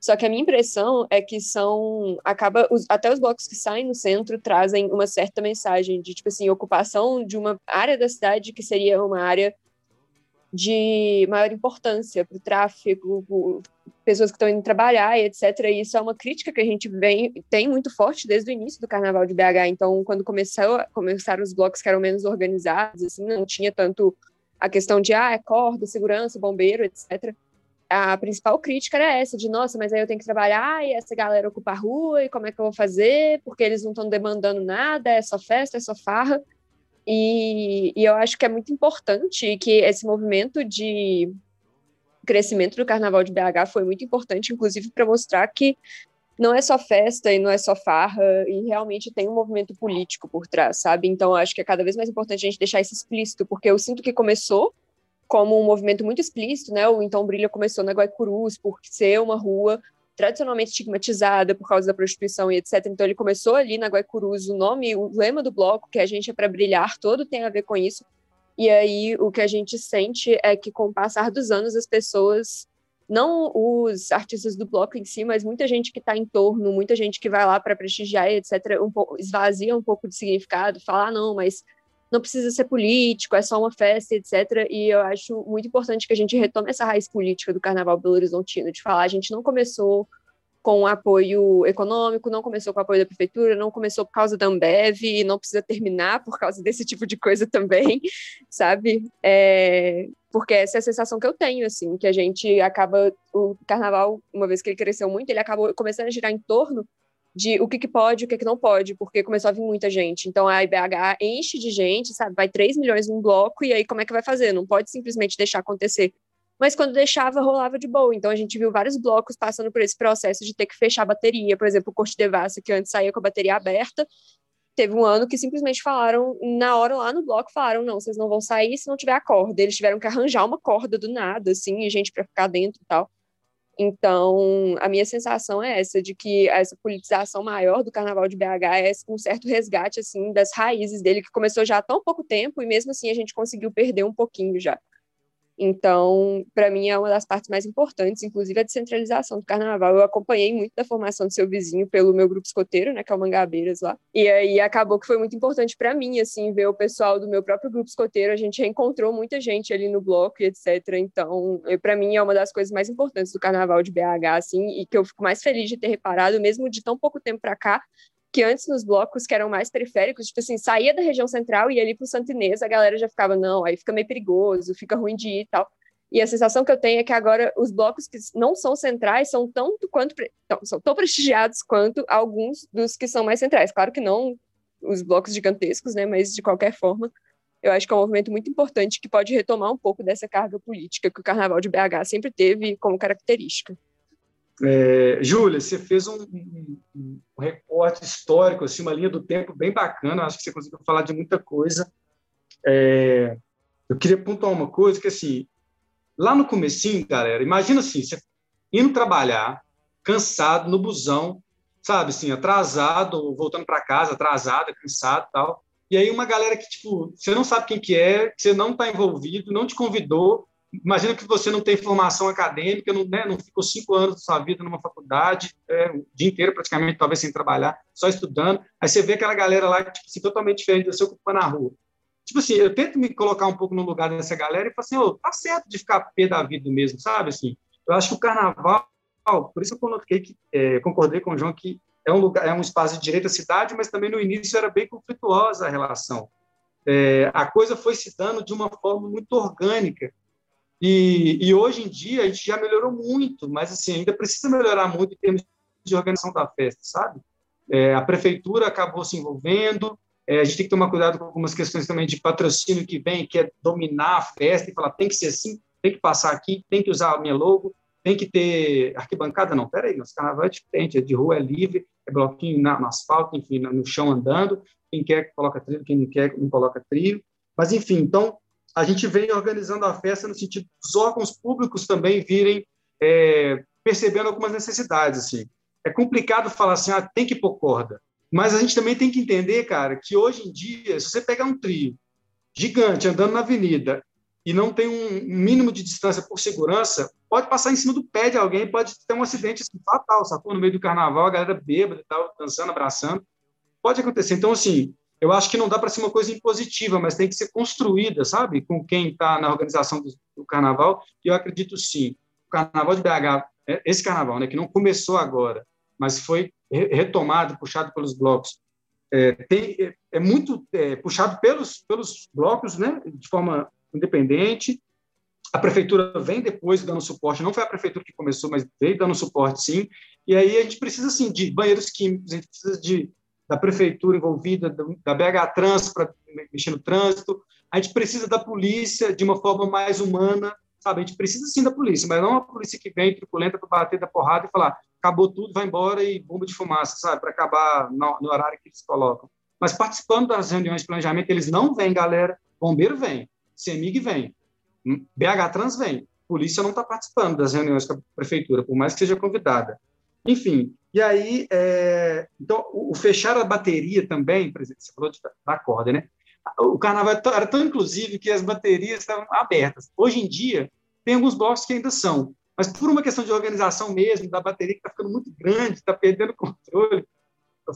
Só que a minha impressão é que são. acaba os, Até os blocos que saem no centro trazem uma certa mensagem de, tipo assim, ocupação de uma área da cidade que seria uma área de maior importância para o tráfego, pessoas que estão indo trabalhar etc. E isso é uma crítica que a gente vem, tem muito forte desde o início do Carnaval de BH. Então, quando começou, começaram os blocos que eram menos organizados, assim, não tinha tanto a questão de ah, é corda, segurança, bombeiro, etc a principal crítica era essa, de nossa, mas aí eu tenho que trabalhar e essa galera ocupa a rua, e como é que eu vou fazer? Porque eles não estão demandando nada, é só festa, é só farra. E, e eu acho que é muito importante que esse movimento de crescimento do Carnaval de BH foi muito importante, inclusive para mostrar que não é só festa e não é só farra, e realmente tem um movimento político por trás, sabe? Então, acho que é cada vez mais importante a gente deixar isso explícito, porque eu sinto que começou como um movimento muito explícito, né? O Então Brilha começou na Guaicurus por ser uma rua tradicionalmente estigmatizada por causa da prostituição e etc. Então ele começou ali na Guaicurus, o nome, o lema do bloco, que a gente é para brilhar, todo tem a ver com isso. E aí o que a gente sente é que com o passar dos anos as pessoas não os artistas do bloco em si, mas muita gente que está em torno, muita gente que vai lá para prestigiar, etc., um pouco, esvazia um pouco de significado, fala, ah, não, mas não precisa ser político, é só uma festa, etc. E eu acho muito importante que a gente retome essa raiz política do Carnaval Belo Horizontino, de falar, a gente não começou com apoio econômico, não começou com apoio da prefeitura, não começou por causa da Ambev não precisa terminar por causa desse tipo de coisa também, sabe? É, porque essa é a sensação que eu tenho, assim, que a gente acaba, o carnaval, uma vez que ele cresceu muito, ele acabou começando a girar em torno de o que, que pode o que, que não pode, porque começou a vir muita gente. Então a IBH enche de gente, sabe? Vai 3 milhões num bloco, e aí como é que vai fazer? Não pode simplesmente deixar acontecer. Mas quando deixava, rolava de boa. Então a gente viu vários blocos passando por esse processo de ter que fechar a bateria. Por exemplo, o Corte Devassa, que antes saía com a bateria aberta, teve um ano que simplesmente falaram, na hora lá no bloco, falaram: não, vocês não vão sair se não tiver a corda. Eles tiveram que arranjar uma corda do nada, assim, e gente para ficar dentro e tal. Então, a minha sensação é essa, de que essa politização maior do Carnaval de BH é um certo resgate, assim, das raízes dele, que começou já há tão pouco tempo, e mesmo assim a gente conseguiu perder um pouquinho já. Então, para mim, é uma das partes mais importantes, inclusive a descentralização do carnaval. Eu acompanhei muito da formação do seu vizinho pelo meu grupo escoteiro, né, que é o Mangabeiras lá. E aí acabou que foi muito importante para mim, assim, ver o pessoal do meu próprio grupo escoteiro. A gente reencontrou muita gente ali no bloco e etc. Então, para mim, é uma das coisas mais importantes do carnaval de BH, assim, e que eu fico mais feliz de ter reparado, mesmo de tão pouco tempo para cá, que antes nos blocos que eram mais periféricos, tipo assim, saía da região central e ia ali pro Santo Inês, a galera já ficava, não, aí fica meio perigoso, fica ruim de ir e tal. E a sensação que eu tenho é que agora os blocos que não são centrais são tanto quanto não, são tão prestigiados quanto alguns dos que são mais centrais. Claro que não os blocos gigantescos, né, mas de qualquer forma, eu acho que é um movimento muito importante que pode retomar um pouco dessa carga política que o Carnaval de BH sempre teve como característica. É, Júlia, você fez um, um, recorte histórico, assim, uma linha do tempo bem bacana. Acho que você conseguiu falar de muita coisa. É, eu queria pontuar uma coisa que, assim, lá no comecinho, galera, imagina assim, você indo trabalhar, cansado, no busão, sabe, assim, atrasado, voltando para casa, atrasado, cansado tal. E aí uma galera que, tipo, você não sabe quem que é, que você não está envolvido, não te convidou, Imagina que você não tem formação acadêmica, não, né, não ficou cinco anos da sua vida numa faculdade, é, o dia inteiro praticamente, talvez sem trabalhar, só estudando. Aí você vê aquela galera lá, tipo assim, totalmente diferente de você ocupando a rua. Tipo assim, eu tento me colocar um pouco no lugar dessa galera e falo assim, oh, tá certo de ficar pé da vida mesmo, sabe? Assim, eu acho que o carnaval, por isso eu coloquei que, é, concordei com o João que é um lugar, é um espaço de direito à cidade, mas também no início era bem conflituosa a relação. É, a coisa foi se dando de uma forma muito orgânica. E, e, hoje em dia a gente já melhorou muito, mas assim ainda precisa melhorar muito em termos de organização da festa, sabe? É, a prefeitura acabou se envolvendo, é, a gente tem que tomar cuidado com algumas questões também de patrocínio que vem, que é dominar a festa e falar tem que ser assim, tem que passar aqui, tem que usar a minha logo, tem que ter arquibancada, não, peraí, nosso carnaval é diferente, é de rua, é livre, é bloquinho na, no asfalto, enfim, no chão andando, quem quer coloca trilho, quem não quer não coloca trilho, mas enfim, então a gente vem organizando a festa no sentido dos órgãos públicos também virem é, percebendo algumas necessidades. Assim. É complicado falar assim, ah, tem que pôr corda. Mas a gente também tem que entender, cara, que hoje em dia, se você pegar um trio gigante andando na avenida e não tem um mínimo de distância por segurança, pode passar em cima do pé de alguém, pode ter um acidente assim, fatal, sacou? No meio do carnaval, a galera bêbada e tal, dançando, abraçando. Pode acontecer. Então, assim, eu acho que não dá para ser uma coisa impositiva, mas tem que ser construída, sabe? Com quem está na organização do, do, carnaval. E eu acredito sim. O carnaval de BH, é, esse carnaval, né, que não começou agora, mas foi retomado, puxado pelos blocos, é, tem, é, é muito é, puxado pelos, pelos blocos, né, de forma independente. A prefeitura vem depois dando suporte, não foi a prefeitura que começou, mas veio dando suporte, sim. E aí a gente precisa, sim, de banheiros químicos, a gente precisa de da prefeitura envolvida, da BH Trans para mexer no trânsito. A gente precisa da polícia de uma forma mais humana, sabe? A gente precisa sim da polícia, mas não uma polícia que vem truculenta para bater da porrada e falar acabou tudo, vai embora e bomba de fumaça, sabe? Para acabar no, no, horário que eles colocam. Mas participando das reuniões de planejamento, eles não vêm, galera. Bombeiro vem, CEMIG vem, BH Trans vem. Polícia não está participando das reuniões com a prefeitura, por mais que seja convidada. Enfim, e aí, é, então, o, fechar a bateria também, por exemplo, você falou de, da corda, né? O carnaval era tão inclusive que as baterias estavam abertas. Hoje em dia, tem alguns blocos que ainda são, mas por uma questão de organização mesmo, da bateria que está ficando muito grande, está perdendo controle,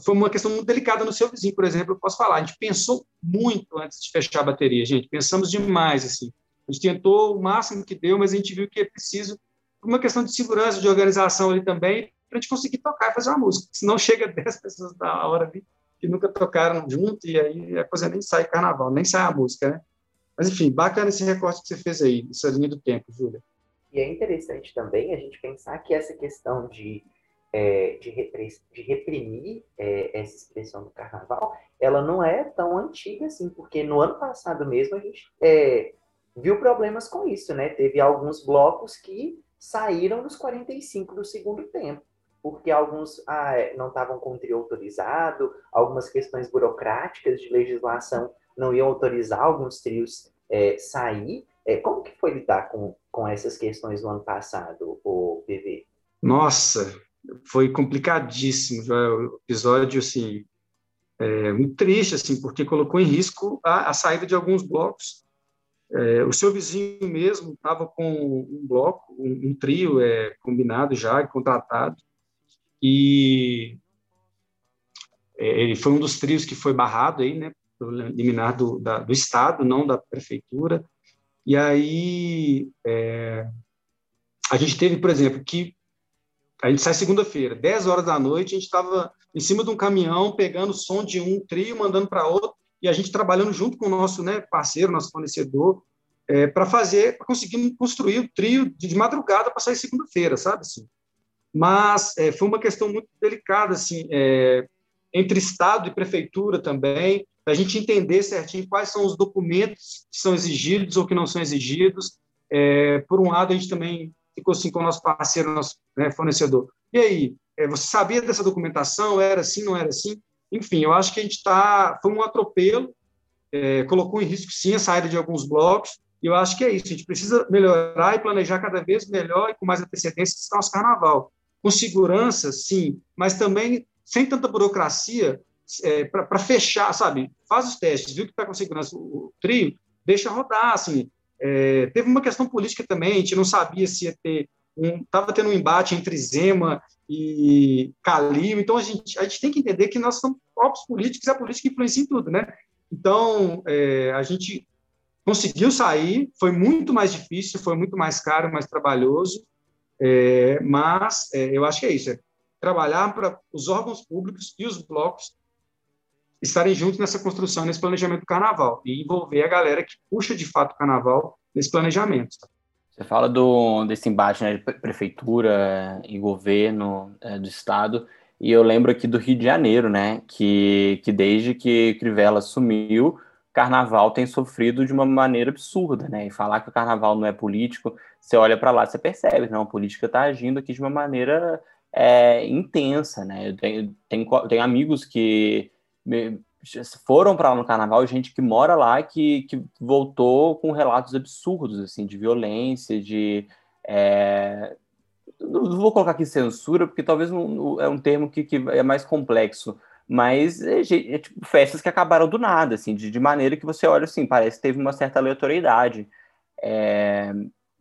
foi uma questão muito delicada no seu vizinho, por exemplo, eu posso falar, a gente pensou muito antes de fechar a bateria, gente, pensamos demais, assim, a gente tentou o máximo que deu, mas a gente viu que é preciso, uma questão de segurança, de organização ali também, para a gente conseguir tocar e fazer uma música. Senão chega 10 pessoas da hora ali que nunca tocaram junto e aí a coisa nem sai carnaval, nem sai a música, né? Mas, enfim, bacana esse recorte que você fez aí, essa linha do tempo, Júlia. E é interessante também a gente pensar que essa questão de, é, de, de, reprimir é, essa expressão do carnaval, ela não é tão antiga assim, porque no ano passado mesmo a gente é, viu problemas com isso, né? Teve alguns blocos que saíram nos 45 do segundo tempo porque alguns ah, é, não estavam com trio autorizado, algumas questões burocráticas de legislação não iam autorizar alguns trios é, sair. É, como que foi lidar com, com essas questões no ano passado, o PV? Nossa, foi complicadíssimo, o episódio, assim, é, muito triste, assim, porque colocou em risco a, a saída de alguns blocos. É, o seu vizinho mesmo estava com um bloco, um, um trio é, combinado já, contratado, e é, ele foi um dos trios que foi barrado aí, né, liminar do, da, do Estado, não da Prefeitura. E aí é, a gente teve, por exemplo, que a gente sai segunda-feira, 10 horas da noite, a gente estava em cima de um caminhão, pegando o som de um trio, mandando para outro, e a gente trabalhando junto com o nosso né, parceiro, nosso fornecedor, é, para fazer, para conseguir construir o trio de, de madrugada para sair segunda-feira, sabe? Assim mas é, foi uma questão muito delicada, assim, é, entre Estado e Prefeitura também, para a gente entender certinho quais são os documentos que são exigidos ou que não são exigidos. É, por um lado, a gente também ficou assim com o nosso parceiro, nosso né, fornecedor. E aí, você sabia dessa documentação? Era assim, não era assim? Enfim, eu acho que a gente está. Foi um atropelo, colocou em risco, sim, a saída de alguns blocos, e eu acho que é isso. A gente precisa melhorar e planejar cada vez melhor e com mais antecedência esse nosso carnaval com segurança, sim, mas também sem tanta burocracia é, para fechar, sabe? Faz os testes, viu que está com segurança o, o, trio, deixa rodar, assim. É, teve uma questão política também, a gente não sabia se ia ter um, estava tendo um embate entre Zema e Calil, então a gente, a gente tem que entender que nós somos próprios políticos a política influencia em tudo, né? Então, é, a gente conseguiu sair, foi muito mais difícil, foi muito mais caro, mais trabalhoso, é, mas é, eu acho que é isso, é trabalhar para os órgãos públicos e os blocos estarem juntos nessa construção, nesse planejamento do carnaval, e envolver a galera que puxa de fato o carnaval nesse planejamento. Você fala do, desse embate né, de prefeitura e governo é, do estado, e eu lembro aqui do Rio de Janeiro, né, que, que desde que Crivella assumiu, carnaval tem sofrido de uma maneira absurda, né? E falar que o carnaval não é político, você olha para lá, você percebe, não, a política está agindo aqui de uma maneira é, intensa, né? Eu tenho, tenho, tenho amigos que foram para lá no carnaval, gente que mora lá que, que voltou com relatos absurdos, assim, de violência, de... É, não vou colocar aqui censura, porque talvez não, é um termo que, que é mais complexo, mas é, é, tipo, festas que acabaram do nada, assim, de, de, maneira que você olha assim, parece que teve uma certa aleatoriedade. É,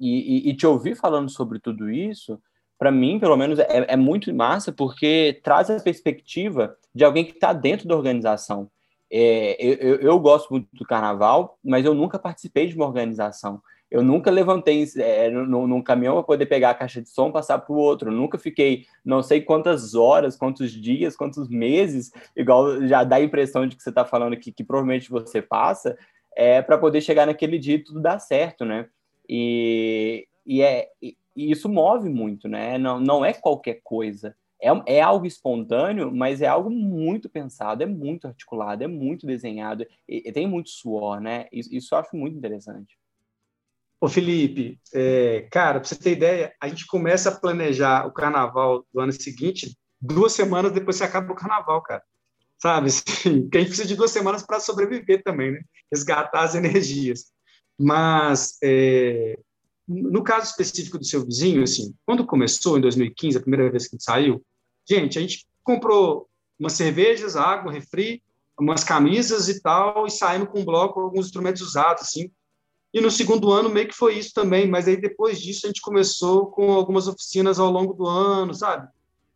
e, e, te ouvir falando sobre tudo isso, para mim, pelo menos, é, é, muito massa, porque traz a perspectiva de alguém que está dentro da organização. É, eu, eu, gosto muito do carnaval, mas eu nunca participei de uma organização. Eu nunca levantei é, num, num caminhão para poder pegar a caixa de som e passar para o outro. Eu nunca fiquei não sei quantas horas, quantos dias, quantos meses, igual já dá a impressão de que você está falando que, que provavelmente você passa, é, para poder chegar naquele dia e tudo dar certo, né? E, e, é, e isso move muito, né? Não, não é qualquer coisa. É, é algo espontâneo, mas é algo muito pensado, é muito articulado, é muito desenhado, e, e tem muito suor, né? Isso, isso eu acho muito interessante. Ô Felipe, é, cara, para você ter ideia, a gente começa a planejar o carnaval do ano seguinte duas semanas depois que acaba o carnaval, cara. Sabe? Assim, que a gente precisa de duas semanas para sobreviver também, né? Resgatar as energias. Mas, é, no caso específico do seu vizinho, assim, quando começou, em 2015, a primeira vez que a gente saiu, gente, a gente comprou umas cervejas, água, refri, umas camisas e tal, e saímos com um bloco, alguns instrumentos usados, assim. E no segundo ano meio que foi isso também, mas aí depois disso a gente começou com algumas oficinas ao longo do ano, sabe?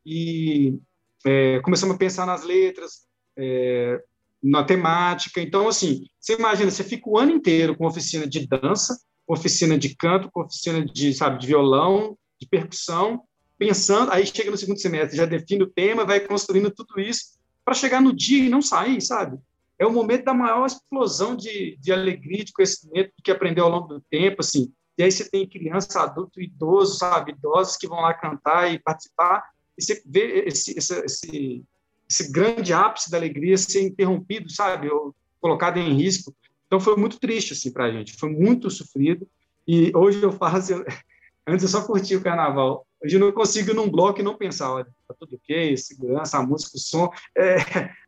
E é, começamos a pensar nas letras, é, na temática. Então, assim, você imagina, você fica o ano inteiro com oficina de dança, com oficina de canto, com oficina de, sabe, de violão, de percussão, pensando, aí chega no segundo semestre, já define o tema, vai construindo tudo isso para chegar no dia e não sair, sabe? É o momento da maior explosão de, de alegria, de conhecimento que aprendeu ao longo do tempo, assim. E aí você tem criança, adulto, idoso, sabe, idosos que vão lá cantar e participar, e você vê esse, esse, esse, esse grande ápice da alegria ser interrompido, sabe, ou colocado em risco. Então foi muito triste assim para a gente, foi muito sofrido. E hoje eu faço, antes eu só curtia o carnaval. Hoje eu não consigo ir num bloco e não pensar, olha, tá tudo ok, segurança, a música, o som. É,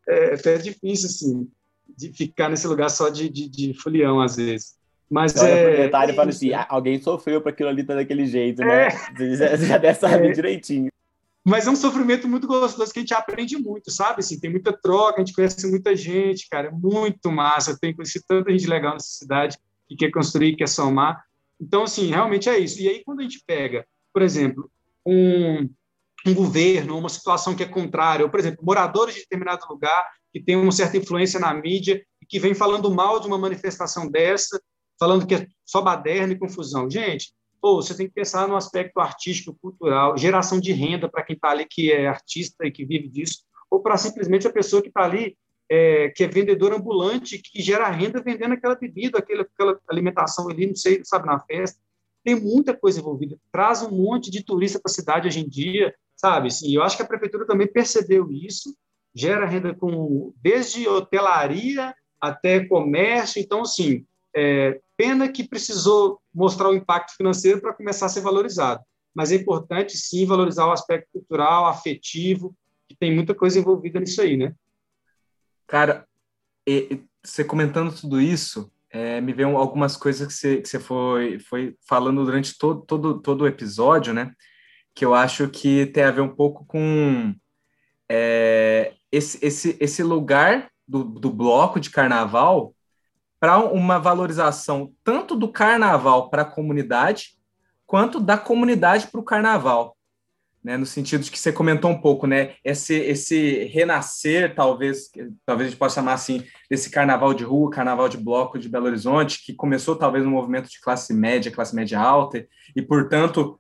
é, é difícil assim de ficar nesse lugar só de, de, de folião às vezes. Mas é. E fala assim: alguém sofreu para aquilo ali tá daquele jeito, né? É. Você já deve saber é. direitinho. Mas é um sofrimento muito gostoso que a gente aprende muito, sabe? Assim, tem muita troca, a gente conhece muita gente, cara, é muito massa. Tenho conhecido tanta gente legal nessa cidade que quer construir, quer somar. Então, assim, realmente é isso. E aí, quando a gente pega, por exemplo, um, um governo, uma situação que é contrária, ou, por exemplo, moradores de determinado lugar que tem uma certa influência na mídia e que vem falando mal de uma manifestação dessa, falando que é só baderna e confusão. Gente, pô, você tem que pensar no aspecto artístico, cultural, geração de renda para quem está ali que é artista e que vive disso, ou para simplesmente a pessoa que está ali é, que é vendedor ambulante, que gera renda vendendo aquela bebida, aquela, aquela alimentação ali, não sei, sabe, na festa. Tem muita coisa envolvida. Traz um monte de turista para a cidade hoje em dia, sabe? Assim, eu acho que a prefeitura também percebeu isso, gera renda com desde hotelaria até comércio. Então, assim, é, pena que precisou mostrar o impacto financeiro para começar a ser valorizado. Mas é importante, sim, valorizar o aspecto cultural, afetivo, que tem muita coisa envolvida nisso aí, né? Cara, e, você comentando tudo isso, é, me veio algumas coisas que você, que você foi, foi falando durante todo, todo, todo o episódio, né? Que eu acho que tem a ver um pouco com é, esse, esse, esse lugar do, do bloco de carnaval para uma valorização tanto do carnaval para a comunidade, quanto da comunidade para o carnaval. Né, no sentido de que você comentou um pouco, né, esse, esse renascer, talvez, talvez a gente possa chamar assim, desse carnaval de rua, carnaval de bloco de Belo Horizonte, que começou talvez no movimento de classe média, classe média alta, e, portanto,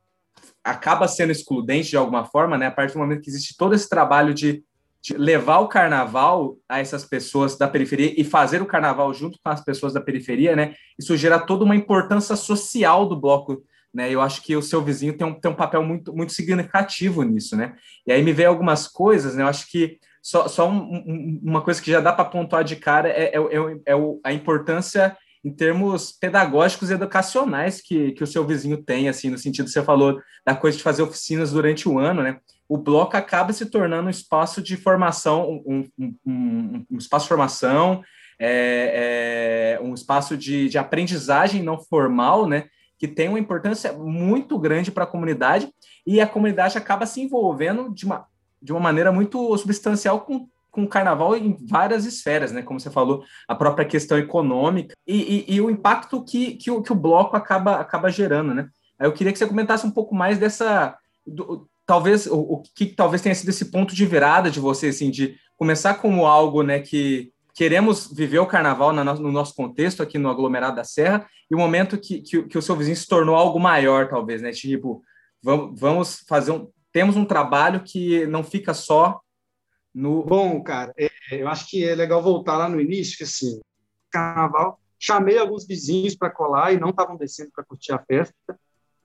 acaba sendo excludente de alguma forma, né, a partir do momento que existe todo esse trabalho de levar o carnaval a essas pessoas da periferia e fazer o carnaval junto com as pessoas da periferia, né? Isso gera toda uma importância social do bloco, né? Eu acho que o seu vizinho tem um, tem um papel muito, muito significativo nisso, né? E aí me vem algumas coisas, né? Eu acho que só, só um, um, uma coisa que já dá para pontuar de cara é, é, é, é a importância em termos pedagógicos e educacionais que, que o seu vizinho tem, assim, no sentido que você falou da coisa de fazer oficinas durante o ano, né? O bloco acaba se tornando um espaço de formação, um, um, um, um espaço de formação, é, é, um espaço de, de, aprendizagem não formal, né, que tem uma importância muito grande para a comunidade e a comunidade acaba se envolvendo de uma, de uma maneira muito substancial com, com o carnaval em várias esferas, né, como você falou, a própria questão econômica e, e, e o impacto que, que, o, que o bloco acaba, acaba gerando, né. Eu queria que você comentasse um pouco mais dessa, do, talvez o, o, que talvez tenha sido esse ponto de virada de você, assim, de começar como algo, né, que queremos viver o carnaval no nosso contexto aqui no aglomerado da Serra e o momento que, que, que o seu vizinho se tornou algo maior, talvez, né, tipo vamos, vamos fazer um, temos um trabalho que não fica só no. Bom, cara, é, eu acho que é legal voltar lá no início, que assim, carnaval, chamei alguns vizinhos para colar e não estavam descendo para curtir a festa.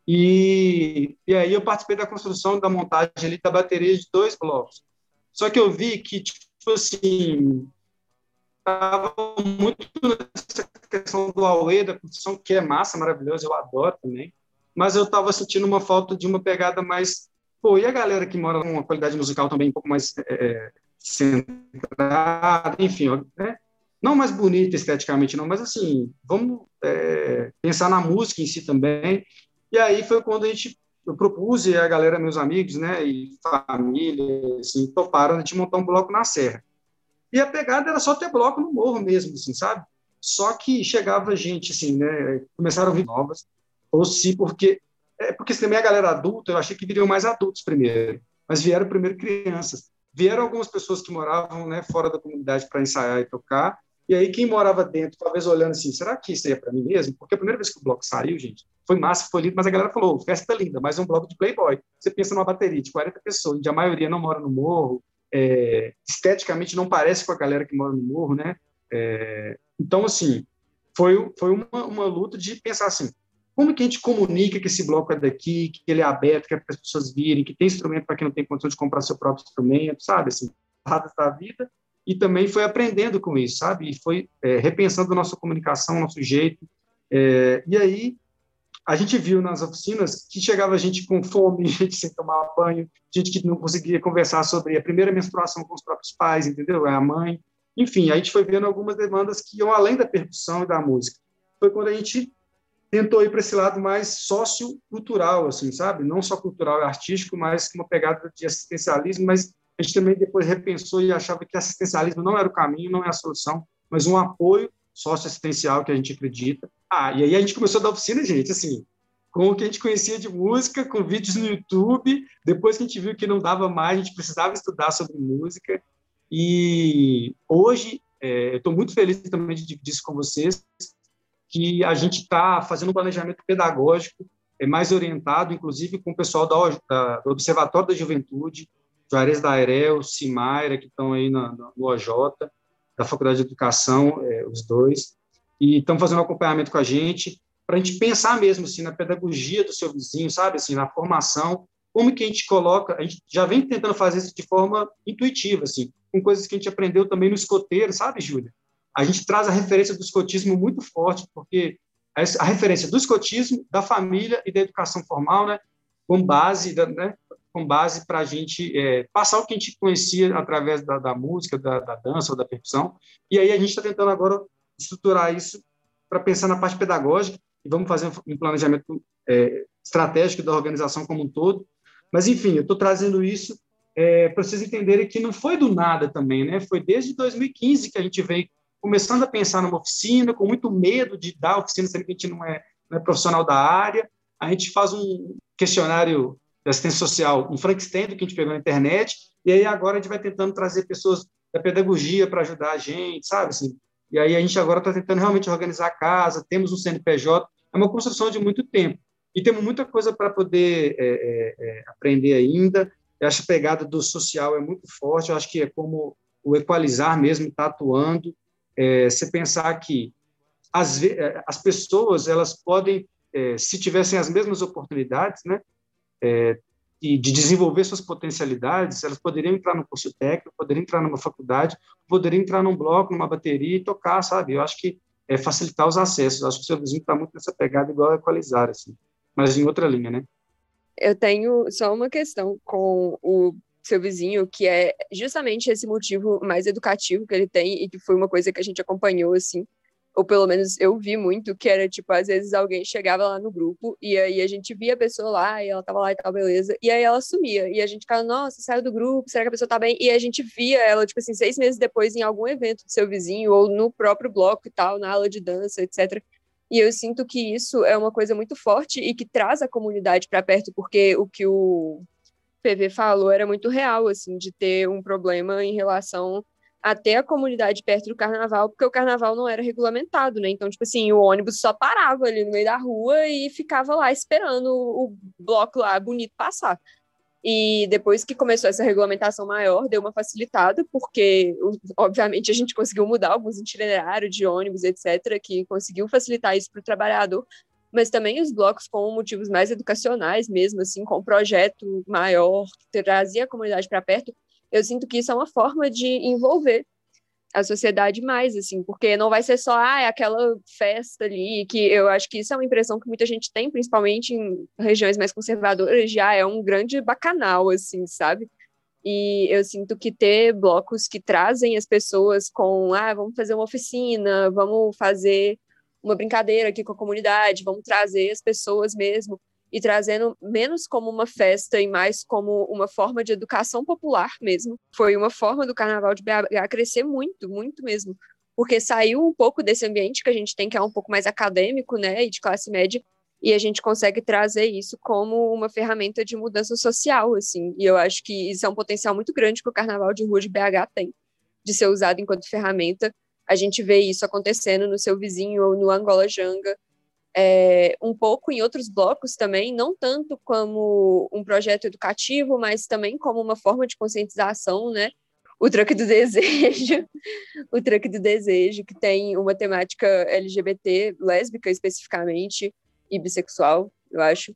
E, e aí eu participei da construção da montagem ali da bateria de dois blocos. Só que eu vi que, tipo assim, estava muito nessa questão do Aue, da construção, que é massa, maravilhosa, eu adoro também. Mas eu estava sentindo uma falta de uma pegada mais Pô, e a galera que mora numa qualidade musical também um pouco mais é, centrada, enfim, né? não mais bonita esteticamente, não, mas assim, vamos é, pensar na música em si também. E aí foi quando a gente eu propus e a galera, meus amigos, né, e família, assim, toparam de montar um bloco na serra. E a pegada era só ter bloco no morro mesmo, assim, sabe? Só que chegava gente, assim, né, começaram a vir novas, ou se porque é porque se também a galera adulta, eu achei que viriam mais adultos primeiro, mas vieram primeiro crianças. Vieram algumas pessoas que moravam né, fora da comunidade para ensaiar e tocar, e aí quem morava dentro, talvez olhando assim, será que isso aí é para mim mesmo? Porque a primeira vez que o bloco saiu, gente, foi massa, foi lindo, mas a galera falou, festa linda, mas é um bloco de playboy. Você pensa numa bateria de 40 pessoas, onde a maioria não mora no morro, é, esteticamente não parece com a galera que mora no morro, né? É, então, assim, foi, foi uma, uma luta de pensar assim, como que a gente comunica que esse bloco é daqui, que ele é aberto, que é as pessoas virem, que tem instrumento para quem não tem condição de comprar seu próprio instrumento, sabe? Assim, da vida. E também foi aprendendo com isso, sabe? E foi é, repensando a nossa comunicação, nosso jeito. É, e aí, a gente viu nas oficinas que chegava gente com fome, gente sem tomar banho, gente que não conseguia conversar sobre a primeira menstruação com os próprios pais, entendeu? É a mãe. Enfim, a gente foi vendo algumas demandas que iam além da percussão e da música. Foi quando a gente tentou ir para esse lado mais sociocultural, assim, sabe? Não só cultural e artístico, mas com uma pegada de assistencialismo, mas a gente também depois repensou e achava que assistencialismo não era o caminho, não é a solução, mas um apoio socioassistencial que a gente acredita. Ah, e aí a gente começou a dar oficina, gente, assim, com o que a gente conhecia de música, com vídeos no YouTube, depois que a gente viu que não dava mais, a gente precisava estudar sobre música, e hoje é, eu estou muito feliz também de dividir isso com vocês, que a gente está fazendo um planejamento pedagógico é mais orientado, inclusive com o pessoal da, da, do Observatório da Juventude, Juarez da Airel, Cimaira, que estão aí na, no OJ, da Faculdade de Educação, é, os dois, e estão fazendo um acompanhamento com a gente, para a gente pensar mesmo assim, na pedagogia do seu vizinho, sabe, assim, na formação, como que a gente coloca, a gente já vem tentando fazer isso de forma intuitiva, assim, com coisas que a gente aprendeu também no escoteiro, sabe, Júlia? a gente traz a referência do escotismo muito forte, porque a referência do escotismo, da família e da educação formal, né, com base, né, com base para a gente é, passar o que a gente conhecia através da, da música, da, da, dança da percussão, e aí a gente está tentando agora estruturar isso para pensar na parte pedagógica e vamos fazer um planejamento é, estratégico da organização como um todo. Mas enfim, eu estou trazendo isso é, para vocês entenderem que não foi do nada também, né? Foi desde 2015 que a gente veio começando a pensar numa oficina, com muito medo de dar oficina, sendo que a gente não é, não é profissional da área. A gente faz um questionário de assistência social, um Frankenstein que a gente pegou na internet, e aí agora a gente vai tentando trazer pessoas da pedagogia para ajudar a gente, sabe? Assim, e aí a gente agora está tentando realmente organizar a casa, temos um CNPJ, é uma construção de muito tempo. E temos muita coisa para poder é, é, é, aprender ainda. Eu acho a pegada do social é muito forte, eu acho que é como o equalizar mesmo está atuando é, você pensar que as, é, as pessoas elas podem, é, se tivessem as mesmas oportunidades, né, é, e de desenvolver suas potencialidades, elas poderiam entrar no curso técnico, poderiam entrar numa faculdade, poderiam entrar num bloco, numa bateria e tocar, sabe? Eu acho que é facilitar os acessos. Acho que o seu vizinho está muito nessa pegada igual a equalizar, assim, mas em outra linha, né? Eu tenho só uma questão com o seu vizinho, que é justamente esse motivo mais educativo que ele tem e que foi uma coisa que a gente acompanhou, assim, ou pelo menos eu vi muito, que era, tipo, às vezes alguém chegava lá no grupo e aí a gente via a pessoa lá e ela tava lá e tal, beleza, e aí ela sumia, e a gente ficava, nossa, saiu do grupo, será que a pessoa tá bem? E a gente via ela, tipo assim, seis meses depois em algum evento do seu vizinho ou no próprio bloco e tal, na aula de dança, etc., E eu sinto que isso é uma coisa muito forte e que traz a comunidade para perto, porque o que o PV falou era muito real, assim, de ter um problema em relação a ter a comunidade perto do carnaval, porque o carnaval não era regulamentado, né? Então, tipo assim, o ônibus só parava ali no meio da rua e ficava lá esperando o bloco lá bonito passar. E depois que começou essa regulamentação maior, deu uma facilitada, porque, obviamente, a gente conseguiu mudar alguns itinerários de ônibus, etc., que conseguiu facilitar isso para o trabalhador, mas também os blocos com motivos mais educacionais mesmo, assim, com um projeto maior, que trazia a comunidade para perto, eu sinto que isso é uma forma de envolver a sociedade mais, assim, porque não vai ser só ah, aquela festa ali, que eu acho que isso é uma impressão que muita gente tem, principalmente em regiões mais conservadoras, já é um grande bacanal, assim, sabe? E eu sinto que ter blocos que trazem as pessoas com, ah, vamos fazer uma oficina, vamos fazer uma brincadeira aqui com a comunidade, vamos trazer as pessoas mesmo e trazendo menos como uma festa e mais como uma forma de educação popular mesmo. Foi uma forma do Carnaval de BH crescer muito, muito mesmo, porque saiu um pouco desse ambiente que a gente tem, que é um pouco mais acadêmico, né, e de classe média, e a gente consegue trazer isso como uma ferramenta de mudança social, assim, e eu acho que isso é um potencial muito grande que o Carnaval de Rua de BH tem, de ser usado enquanto ferramenta. A gente vê isso acontecendo no seu vizinho ou no Angola Janga, é, um pouco em outros blocos também, não tanto como um projeto educativo, mas também como uma forma de conscientização, né? O Truque do Desejo, o Truque do Desejo, que tem uma temática LGBT, lésbica especificamente, e bissexual, eu acho.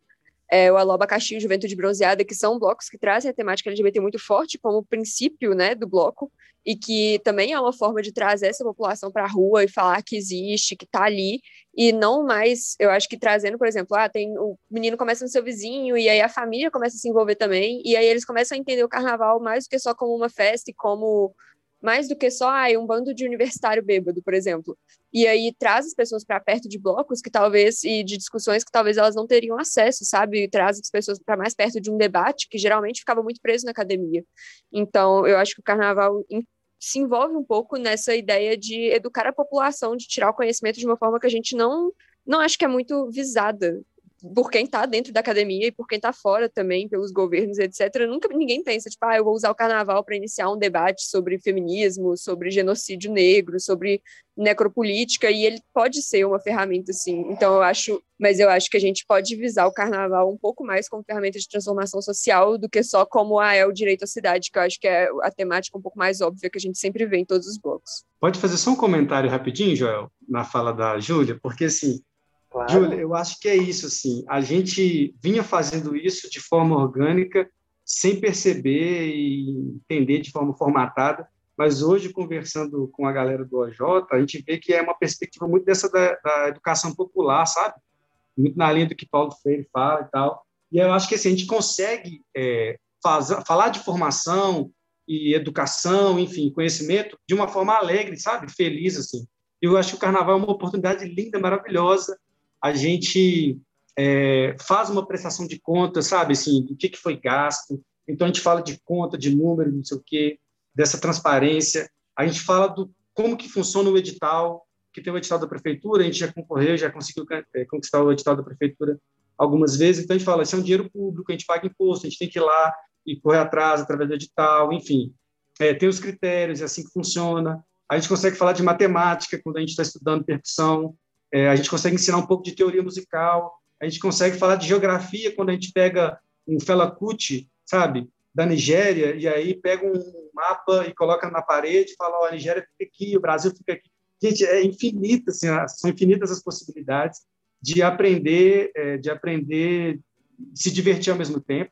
É, o e o Juventude Bronzeada, que são blocos que trazem a temática LGBT muito forte como princípio né, do bloco, e que também é uma forma de trazer essa população para a rua e falar que existe, que está ali, e não mais, eu acho que trazendo, por exemplo, ah, tem o menino começa no seu vizinho e aí a família começa a se envolver também, e aí eles começam a entender o carnaval mais do que só como uma festa e como mais do que só ah, um bando de universitário bêbado, por exemplo. E aí traz as pessoas para perto de blocos que talvez e de discussões que talvez elas não teriam acesso, sabe? E traz as pessoas para mais perto de um debate que geralmente ficava muito preso na academia. Então, eu acho que o carnaval se envolve um pouco nessa ideia de educar a população, de tirar o conhecimento de uma forma que a gente não não acho que é muito visada por quem está dentro da academia e por quem está fora também, pelos governos, etc. Nunca ninguém pensa, tipo, ah, eu vou usar o carnaval para iniciar um debate sobre feminismo, sobre genocídio negro, sobre necropolítica, e ele pode ser uma ferramenta, sim. Então, eu acho, mas eu acho que a gente pode visar o carnaval um pouco mais como ferramenta de transformação social do que só como, ah, é o direito à cidade, que eu acho que é a temática um pouco mais óbvia que a gente sempre vê em todos os blocos. Pode fazer só um comentário rapidinho, Joel, na fala da Júlia, porque, assim, Claro. Júlia, eu acho que é isso, assim. A gente vinha fazendo isso de forma orgânica, sem perceber e entender de forma formatada, mas hoje, conversando com a galera do OJ, a gente vê que é uma perspectiva muito dessa da, da educação popular, sabe? Muito na linha do que Paulo Freire fala e tal. E eu acho que assim, a gente consegue é, faz, falar de formação e educação, enfim, conhecimento, de uma forma alegre, sabe? Feliz, assim. Eu acho que o carnaval é uma oportunidade linda, maravilhosa, a gente é, faz uma prestação de contas, sabe, assim, do que, que foi gasto. Então, a gente fala de conta, de número, não sei o quê, dessa transparência. A gente fala do como que funciona o edital, que tem o edital da prefeitura, a gente já concorreu, já conseguiu é, conquistar o edital da prefeitura algumas vezes, então a gente fala, isso é um dinheiro público, a gente paga imposto, a gente tem que ir lá e correr atrás através do edital, enfim. É, tem os critérios, é assim que funciona. A gente consegue falar de matemática quando a gente está estudando percussão, é, a gente consegue ensinar um pouco de teoria musical, a gente consegue falar de geografia quando a gente pega um Fela Kuti, sabe, da Nigéria, e aí pega um mapa e coloca na parede e fala, oh, a Nigéria fica aqui, o Brasil fica aqui. Gente, é infinita, assim, são infinitas as possibilidades de aprender, é, de aprender, se divertir ao mesmo tempo.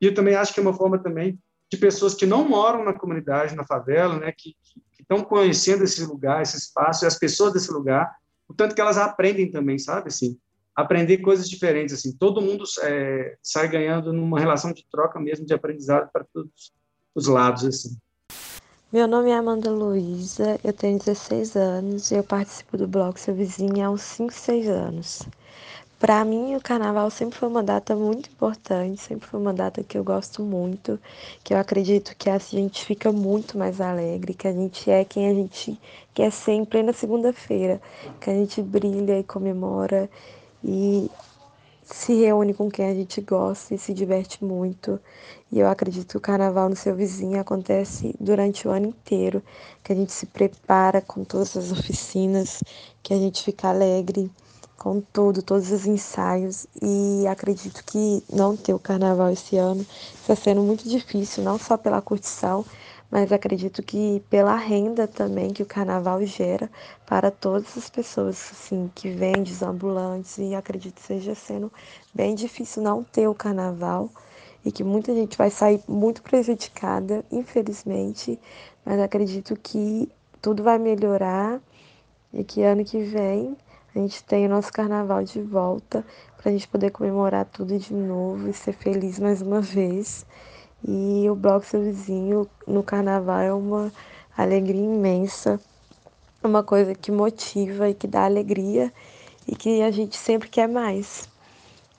E eu também acho que é uma forma também de pessoas que não moram na comunidade, na favela, né, que, que estão conhecendo esse lugar, esse espaço, e as pessoas desse lugar, o tanto que elas aprendem também, sabe? Assim, aprender coisas diferentes. Assim, todo mundo é, sai ganhando numa relação de troca mesmo, de aprendizado para todos os lados. Assim. Meu nome é Amanda Luiza, eu tenho 16 anos e eu participo do Bloco Seu Vizinho há uns 5, 6 anos. Para mim, o carnaval sempre foi uma data muito importante, sempre foi uma data que eu gosto muito, que eu acredito que a gente fica muito mais alegre, que a gente é quem a gente quer ser em plena segunda-feira, que a gente brilha e comemora e se reúne com quem a gente gosta e se diverte muito. E eu acredito que o carnaval no seu vizinho acontece durante o ano inteiro, que a gente se prepara com todas as oficinas, que a gente fica alegre com tudo, todos os ensaios. E acredito que não ter o carnaval esse ano está sendo muito difícil, não só pela curtição, mas acredito que pela renda também que o carnaval gera para todas as pessoas assim que vendem os ambulantes e acredito que seja sendo bem difícil não ter o carnaval e que muita gente vai sair muito prejudicada, infelizmente, mas acredito que tudo vai melhorar e que ano que vem a gente tem o nosso carnaval de volta para a gente poder comemorar tudo de novo e ser feliz mais uma vez. E o Bloco Seu Vizinho no carnaval é uma alegria imensa, uma coisa que motiva e que dá alegria e que a gente sempre quer mais.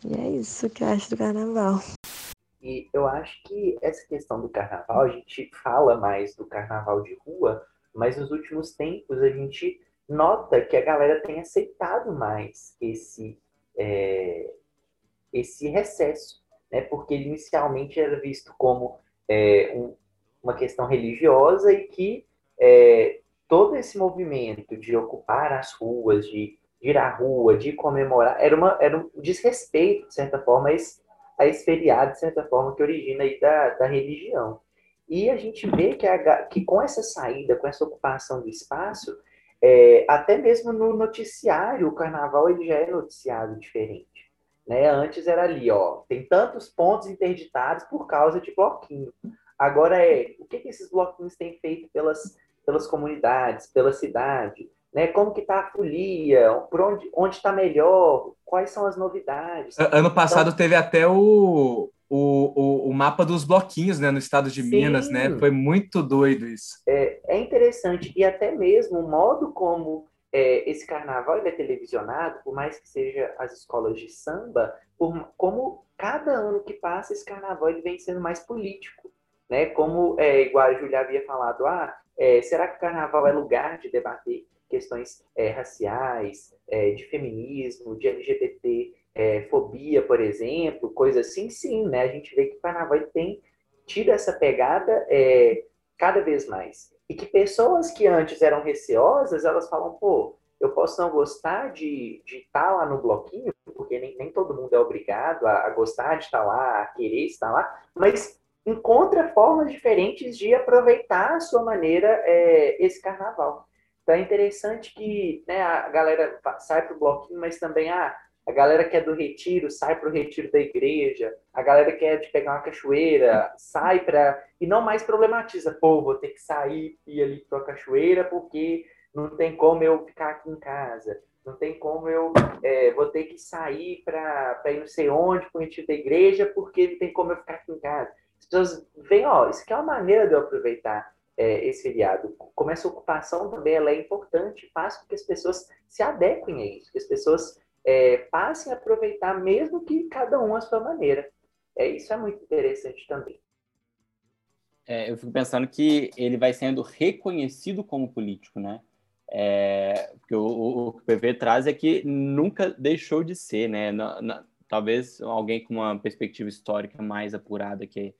E é isso que eu acho do carnaval. E eu acho que essa questão do carnaval, a gente fala mais do carnaval de rua, mas nos últimos tempos a gente nota que a galera tem aceitado mais esse, é, esse recesso, né? porque inicialmente era visto como é, um, uma questão religiosa e que é, todo esse movimento de ocupar as ruas, de ir à rua, de comemorar, era, uma, era um desrespeito, de certa forma, a esse, a esse feriado, de certa forma, que origina aí da, da religião. E a gente vê que, a, que com essa saída, com essa ocupação do espaço, é, até mesmo no noticiário, o carnaval ele já é noticiado diferente. Né? Antes era ali, ó, tem tantos pontos interditados por causa de bloquinho. Agora é, o que, que esses bloquinhos têm feito pelas, pelas comunidades, pela cidade? Né? Como que está a folia? Por onde está melhor? Quais são as novidades? Ano passado então, teve até o, o, o, o, mapa dos bloquinhos né, no estado de Sim. Minas, né? Foi muito doido isso. É, é interessante, e até mesmo o modo como é, esse carnaval é televisionado, por mais que seja as escolas de samba, por, como cada ano que passa, esse carnaval ele vem sendo mais político. Né? Como, é, igual a Julia havia falado, ah, é, será que o carnaval é lugar de debater questões é, raciais, é, de feminismo, de LGBT? É, fobia, por exemplo, coisa assim, sim, né? A gente vê que o carnaval tem tido essa pegada é, cada vez mais. E que pessoas que antes eram receosas, elas falam, pô, eu posso não gostar de estar lá no bloquinho, porque nem, nem todo mundo é obrigado a, a gostar de estar lá, a querer estar lá, mas encontra formas diferentes de aproveitar a sua maneira é, esse carnaval. Então é interessante que né, a galera sai para o bloquinho, mas também, ah, a galera que é do retiro sai para o retiro da igreja, a galera que é de pegar uma cachoeira sai para. E não mais problematiza, pô, vou ter que sair e ir ali para a cachoeira porque não tem como eu ficar aqui em casa, não tem como eu é, vou ter que sair para ir não sei onde para o retiro da igreja porque não tem como eu ficar aqui em casa. As pessoas veem, ó, isso aqui é uma maneira de eu aproveitar é, esse feriado. Como essa ocupação também ela é importante, faz com que as pessoas se adequem a isso, que as pessoas é, passem a aproveitar, mesmo que cada um à sua maneira. É, isso é muito interessante também. É, eu fico pensando que ele vai sendo reconhecido como político, né? É, porque o, o, o, que o PV traz é que nunca deixou de ser, né? Na, na, talvez alguém com uma perspectiva histórica mais apurada que,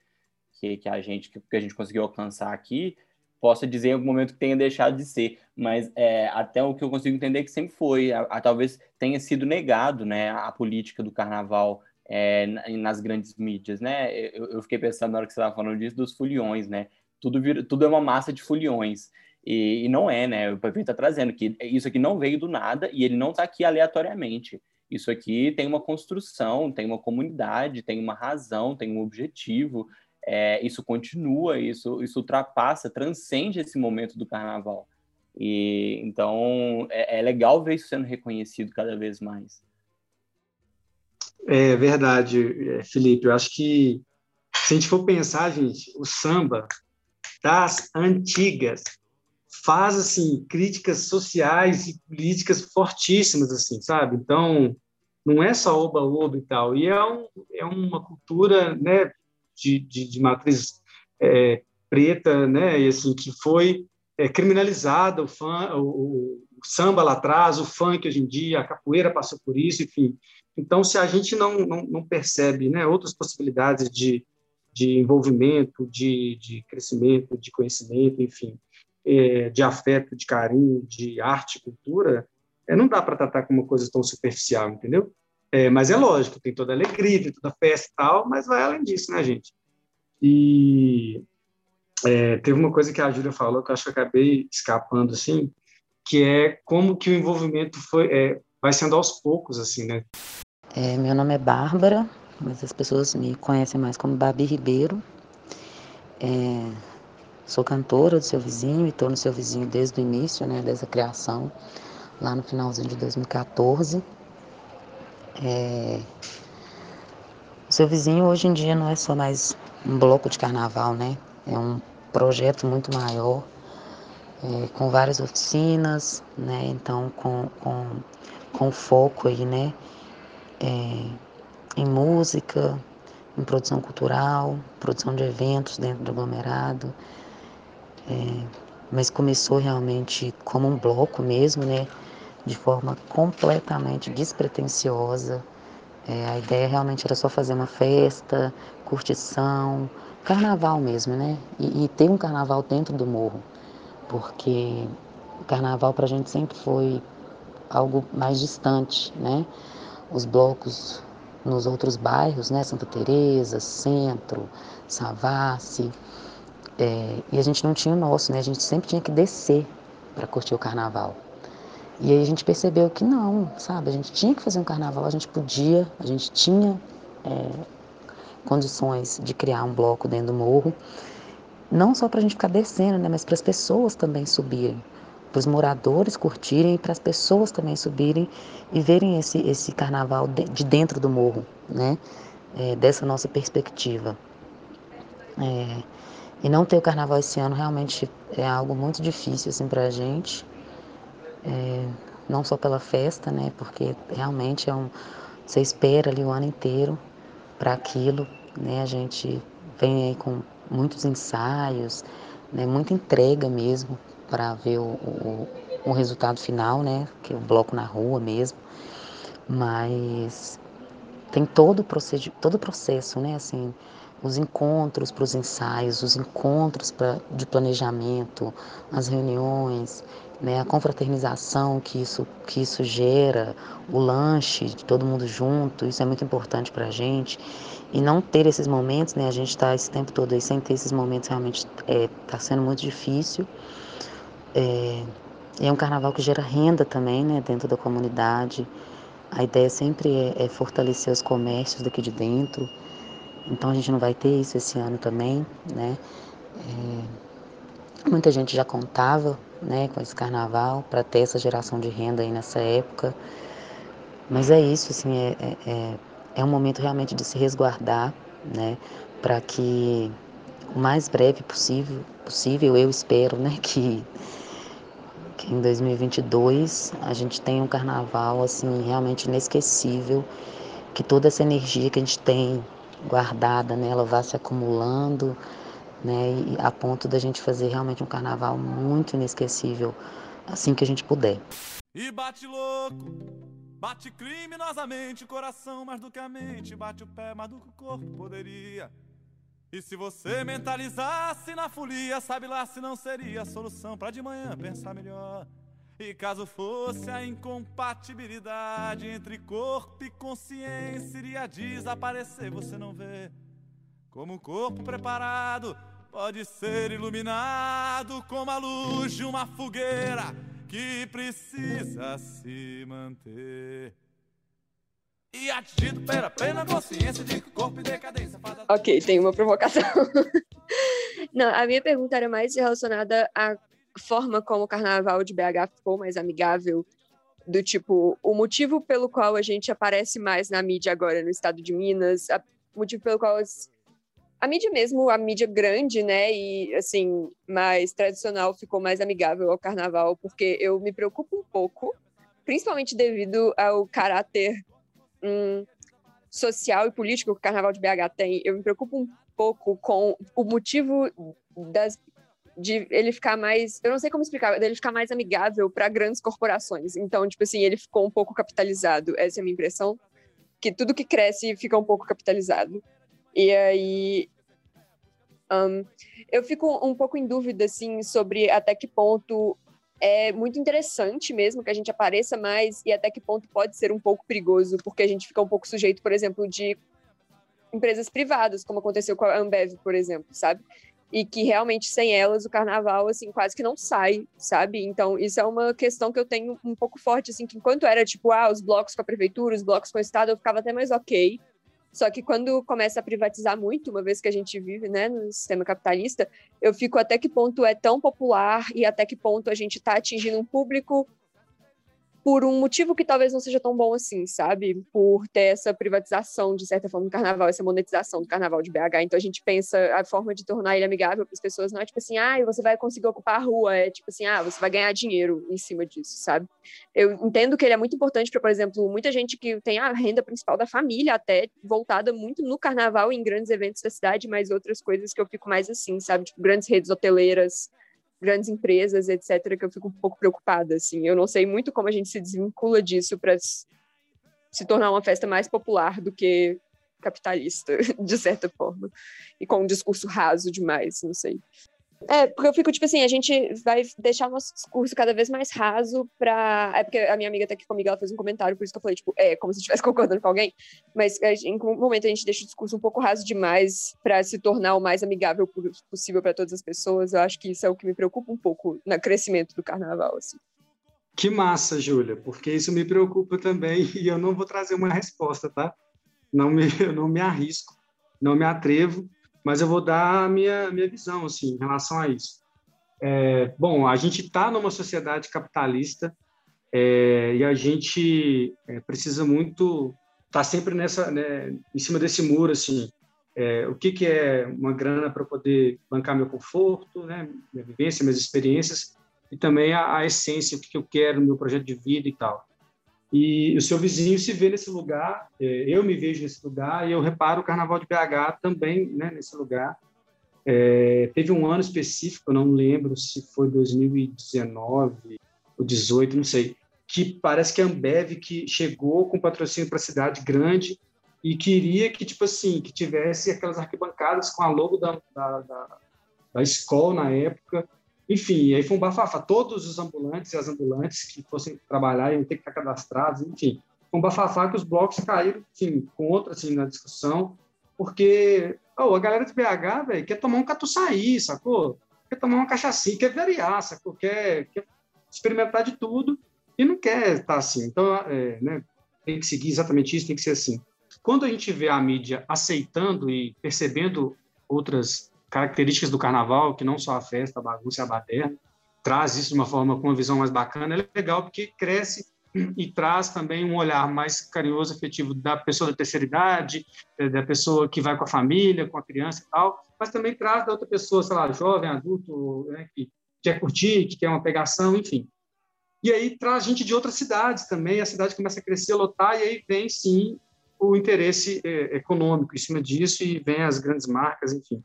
que, que a gente que, que a gente conseguiu alcançar aqui possa dizer em algum momento que tenha deixado de ser, mas é, até o que eu consigo entender é que sempre foi, a, a, talvez tenha sido negado, né, a política do carnaval é, nas grandes mídias, né? Eu, eu, fiquei pensando na hora que você estava falando disso dos foliões, né? Tudo, tudo é uma massa de foliões. E, e não é, né? O Pepe está trazendo que isso aqui não veio do nada e ele não está aqui aleatoriamente. Isso aqui tem uma construção, tem uma comunidade, tem uma razão, tem um objetivo, é, isso continua, isso, isso ultrapassa, transcende esse momento do carnaval. E então é, é legal ver isso sendo reconhecido cada vez mais. É verdade, é, Felipe. Eu acho que se a gente for pensar, gente, o samba das antigas faz assim críticas sociais e políticas fortíssimas, assim, sabe? Então não é só oba-oba e tal. E é, um, é uma cultura né, de, de, de matriz é, preta, né, e assim, que foi é, criminalizada, o, o, o, samba lá atrás, o funk hoje em dia, a capoeira passou por isso, enfim. Então, se a gente não, não, não percebe né, outras possibilidades de, de envolvimento, de, de crescimento, de conhecimento, enfim, é, de afeto, de carinho, de arte, cultura, é, não dá para tratar como uma coisa tão superficial, entendeu? É, mas é lógico, tem toda a alegria, tem toda a festa e tal, mas vai além disso, né, gente? E é, teve uma coisa que a Júlia falou que eu acho que eu acabei escapando, assim, que é como que o envolvimento foi, é, vai sendo aos poucos, assim, né? É, meu nome é Bárbara, mas as pessoas me conhecem mais como Babi Ribeiro. É, sou cantora do Seu Vizinho e estou no Seu Vizinho desde o início, né, desde a criação, lá no finalzinho de 2014. É, o Seu Vizinho hoje em dia não é só mais um bloco de carnaval, né? É um projeto muito maior, é, com várias oficinas, né? Então, com, com, com foco aí, né? É, em música, em produção cultural, produção de eventos dentro do aglomerado. É, mas começou realmente como um bloco mesmo, né? De forma completamente despretensiosa. É, a ideia realmente era só fazer uma festa, curtição, carnaval mesmo, né? E, e ter um carnaval dentro do morro, porque o carnaval para a gente sempre foi algo mais distante, né? Os blocos nos outros bairros, né? Santa Teresa, Centro, Savassi, é, e a gente não tinha o nosso, né? A gente sempre tinha que descer para curtir o carnaval. E aí a gente percebeu que não, sabe? A gente tinha que fazer um carnaval, a gente podia, a gente tinha é, condições de criar um bloco dentro do morro, não só para a gente ficar descendo, né, mas para as pessoas também subirem, para os moradores curtirem e para as pessoas também subirem e verem esse, esse carnaval de, de dentro do morro, né, é, dessa nossa perspectiva. É, e não ter o carnaval esse ano realmente é algo muito difícil assim, para a gente, é, não só pela festa, né, porque realmente é um, você espera ali o ano inteiro para aquilo, né? A gente vem aí com muitos ensaios, né? Muita entrega mesmo para ver o, o, o, resultado final, né? Que é o bloco na rua mesmo. Mas tem todo o processo, todo o processo, né? Assim, os encontros para os ensaios, os encontros pra, de planejamento, as reuniões, né, a confraternização que isso, que isso gera, o lanche de todo mundo junto, isso é muito importante para a gente. E não ter esses momentos, né, a gente está esse tempo todo aí sem ter esses momentos realmente está é, tá sendo muito difícil. É, é um carnaval que gera renda também né, dentro da comunidade. A ideia sempre é, é fortalecer os comércios daqui de dentro. Então a gente não vai ter isso esse ano também, né? É, muita gente já contava né, com esse carnaval, para ter essa geração de renda aí nessa época. Mas é isso, assim, é, é, é, é um momento realmente de se resguardar, né, para que o mais breve possível, possível eu espero, né, que, que em 2022 a gente tenha um carnaval, assim, realmente inesquecível, que toda essa energia que a gente tem guardada, né, ela vá se acumulando, né? E a ponto da gente fazer realmente um carnaval muito inesquecível assim que a gente puder. E bate louco, bate criminosamente o coração mais do que a mente, bate o pé mais do que o corpo poderia. E se você mentalizasse na folia, sabe lá se não seria a solução para de manhã pensar melhor. E caso fosse a incompatibilidade entre corpo e consciência, iria desaparecer, você não vê. Como um corpo preparado pode ser iluminado como a luz de uma fogueira que precisa se manter. E atingido pela plena consciência de que o corpo em decadência faz. Ok, tem uma provocação. Não, a minha pergunta era mais relacionada à forma como o carnaval de BH ficou mais amigável do tipo, o motivo pelo qual a gente aparece mais na mídia agora no estado de Minas, o motivo pelo qual as a mídia mesmo, a mídia grande, né, e assim, mais tradicional ficou mais amigável ao carnaval, porque eu me preocupo um pouco, principalmente devido ao caráter hum, social e político que o Carnaval de BH tem, eu me preocupo um pouco com o motivo das de ele ficar mais, eu não sei como explicar, dele ficar mais amigável para grandes corporações. Então, tipo assim, ele ficou um pouco capitalizado. Essa é a minha impressão, que tudo que cresce fica um pouco capitalizado. E aí um, eu fico um pouco em dúvida assim sobre até que ponto é muito interessante mesmo que a gente apareça mais e até que ponto pode ser um pouco perigoso, porque a gente fica um pouco sujeito, por exemplo, de empresas privadas, como aconteceu com a Ambev, por exemplo, sabe? E que realmente sem elas o carnaval assim quase que não sai, sabe? Então, isso é uma questão que eu tenho um pouco forte assim, que enquanto era tipo, ah, os blocos com a prefeitura, os blocos com o estado, eu ficava até mais OK. Só que quando começa a privatizar muito, uma vez que a gente vive né, no sistema capitalista, eu fico até que ponto é tão popular e até que ponto a gente está atingindo um público por um motivo que talvez não seja tão bom assim, sabe? Por ter essa privatização, de certa forma, do carnaval, essa monetização do carnaval de BH. Então a gente pensa a forma de tornar ele amigável para as pessoas não é tipo assim, ah, você vai conseguir ocupar a rua, é tipo assim, ah, você vai ganhar dinheiro em cima disso, sabe? Eu entendo que ele é muito importante para, por exemplo, muita gente que tem a renda principal da família, até voltada muito no carnaval e em grandes eventos da cidade, mas outras coisas que eu fico mais assim, sabe? Tipo, grandes redes hoteleiras grandes empresas, etc., que eu fico um pouco preocupada, assim. Eu não sei muito como a gente se desvincula disso para se tornar uma festa mais popular do que capitalista, de certa forma, e com um discurso raso demais, não sei. É, porque eu fico, tipo assim, a gente vai deixar o nosso discurso cada vez mais raso pra. É porque a minha amiga tá aqui comigo, ela fez um comentário, por isso que eu falei, tipo, é, como se estivesse concordando com alguém. Mas em um momento a gente deixa o discurso um pouco raso demais para se tornar o mais amigável possível para todas as pessoas. Eu acho que isso é o que me preocupa um pouco no crescimento do carnaval, assim. Que massa, Júlia, porque isso me preocupa também e eu não vou trazer uma resposta, tá? Não me, eu não me arrisco, não me atrevo mas eu vou dar a minha, minha visão assim, em relação a isso. É, bom, a gente está numa sociedade capitalista é, e a gente é, precisa muito estar tá sempre nessa, né, em cima desse muro, assim, é, o que, que é uma grana para poder bancar meu conforto, né, minha vivência, minhas experiências, e também a, a essência, o que, que eu quero no meu projeto de vida e tal e o seu vizinho se vê nesse lugar, é, eu me vejo nesse lugar e eu reparo o Carnaval de BH também né, nesse lugar. É, teve um ano específico, eu não lembro se foi 2019 ou 18, não sei, que parece que a Ambev que chegou com patrocínio para a cidade grande e queria que tipo assim que tivesse aquelas arquibancadas com a logo da, da, da, da escola na época enfim, aí foi um bafafá. Todos os ambulantes e as ambulantes que fossem trabalhar iam ter que estar cadastrados, enfim. Foi um bafafá que os blocos caíram, enfim, contra, assim, na discussão, porque oh, a galera de BH, velho, quer tomar um catuçaí, sacou? Quer tomar uma cachaça, quer variar, sacou? Quer, quer experimentar de tudo e não quer estar assim. Então, é, né, tem que seguir exatamente isso, tem que ser assim. Quando a gente vê a mídia aceitando e percebendo outras características do carnaval, que não só a festa, a bagunça e a baderna, traz isso de uma forma com uma visão mais bacana, é legal porque cresce e traz também um olhar mais carinhoso, afetivo da pessoa da terceira idade, eh, da pessoa que vai com a família, com a criança e tal, mas também traz da outra pessoa, sei lá, jovem, adulto, né, que quer curtir, que quer uma pegação, enfim. E aí traz gente de outras cidades também, a cidade começa a crescer, lotar, e aí vem, sim, o interesse eh, econômico em cima disso, e vem as grandes marcas, enfim.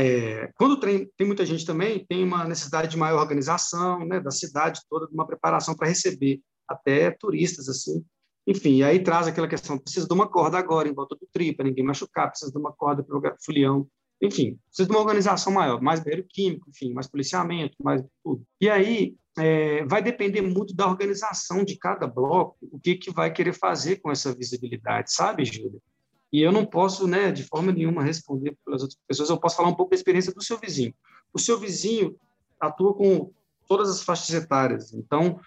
É, quando tem, tem muita gente também, tem uma necessidade de maior organização, né, da cidade toda, de uma preparação para receber até turistas, assim. Enfim, aí traz aquela questão, precisa de uma corda agora em volta do tri, para ninguém machucar, precisa de uma corda para o folião, enfim, precisa de uma organização maior, mais banheiro químico, enfim, mais policiamento, mais tudo. E aí é, vai depender muito da organização de cada bloco, o que, que vai querer fazer com essa visibilidade, sabe, Júlia? E eu não posso, né, de forma nenhuma responder pelas outras pessoas, eu posso falar um pouco da experiência do seu vizinho. O seu vizinho atua com todas as faixas etárias, então,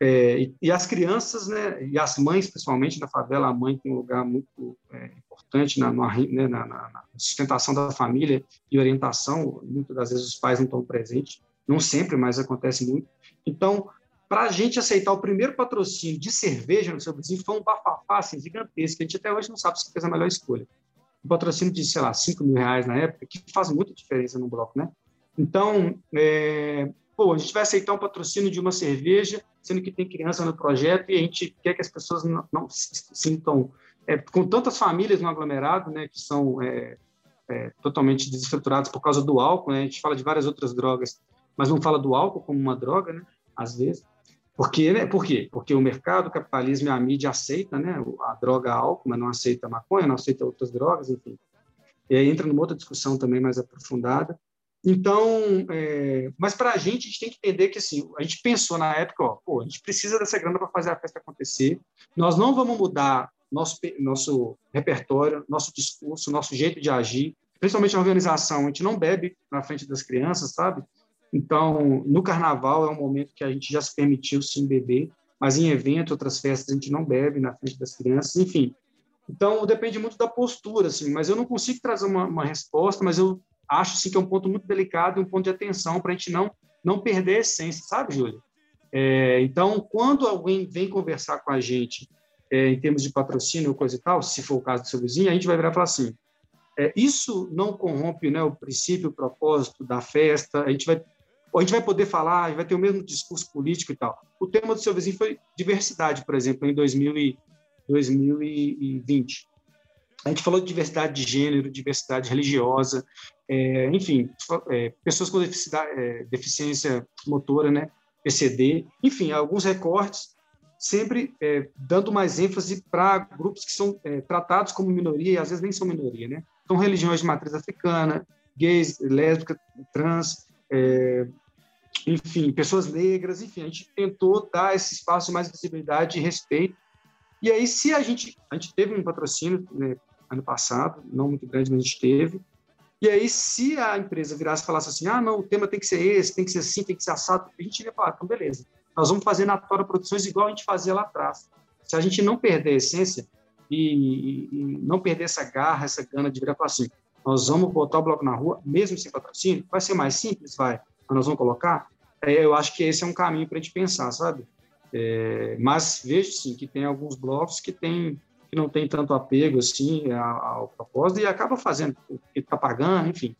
é, e, e, as crianças, né, e as mães, principalmente na favela, a mãe tem um lugar muito é, importante na, né, na, na, sustentação da família e orientação, muitas das vezes os pais não estão presentes, não sempre, mas acontece muito. Então, para a gente aceitar o primeiro patrocínio de cerveja no seu vizinho foi um bafafá assim, gigantesco, a gente até hoje não sabe se fez a melhor escolha. Um patrocínio de, sei lá, 5 mil reais na época, que faz muita diferença no bloco, né? Então, é, pô, a gente vai aceitar um patrocínio de uma cerveja, sendo que tem criança no projeto e a gente quer que as pessoas não, não se sintam é, com tantas famílias no aglomerado, né, que são é, é, totalmente desestruturadas por causa do álcool, né? A gente fala de várias outras drogas, mas não fala do álcool como uma droga, né? Às vezes. Porque, né? Por quê? Porque o mercado, o capitalismo e a mídia aceita, né? A droga álcool, mas não aceita a maconha, não aceita outras drogas, enfim. E aí entra numa outra discussão também mais aprofundada. Então, é, mas para a gente, a gente tem que entender que assim, a gente pensou na época, ó, pô, a gente precisa dessa grana para fazer a festa acontecer. Nós não vamos mudar nosso, nosso repertório, nosso discurso, nosso jeito de agir, principalmente a organização. A gente não bebe na frente das crianças, sabe? Então, no carnaval é um momento que a gente já se permitiu sim beber, mas em eventos, outras festas, a gente não bebe na frente das crianças, enfim. Então, depende muito da postura, assim, mas eu não consigo trazer uma, uma resposta, mas eu acho sim que é um ponto muito delicado um ponto de atenção para a gente não, não perder a essência, sabe, Júlia? É, então, quando alguém vem conversar com a gente é, em termos de patrocínio ou coisa e tal, se for o caso do seu vizinho, a gente vai virar e falar assim, é, isso não corrompe né, o princípio, o propósito da festa, a gente vai a gente vai poder falar, vai ter o mesmo discurso político e tal. O tema do seu vizinho foi diversidade, por exemplo, em 2000 e, 2020. A gente falou de diversidade de gênero, diversidade religiosa, é, enfim, é, pessoas com é, deficiência motora, né, PCD, enfim, alguns recortes sempre é, dando mais ênfase para grupos que são é, tratados como minoria e às vezes nem são minoria, né? Então, religiões de matriz africana, gays, lésbicas, trans, é, enfim, pessoas negras, enfim, a gente tentou dar esse espaço de mais visibilidade e respeito. E aí, se a gente, a gente teve um patrocínio né, ano passado, não muito grande, mas a gente teve, e aí, se a empresa virasse e falasse assim, ah, não, o tema tem que ser esse, tem que ser assim, tem que ser assado, a gente ia falar, então beleza, nós vamos fazer na Tora Produções igual a gente fazia lá atrás. Se a gente não perder a essência e, e não perder essa garra, essa gana de virar e falar assim, nós vamos botar o bloco na rua, mesmo sem patrocínio, vai ser mais simples? Vai. Nós vamos colocar? É, eu acho que esse é um caminho para a gente pensar, sabe? É, mas vejo, sim, que tem alguns blocos que, tem, que não tem tanto apego, assim, ao, propósito e acaba fazendo, porque está pagando, enfim,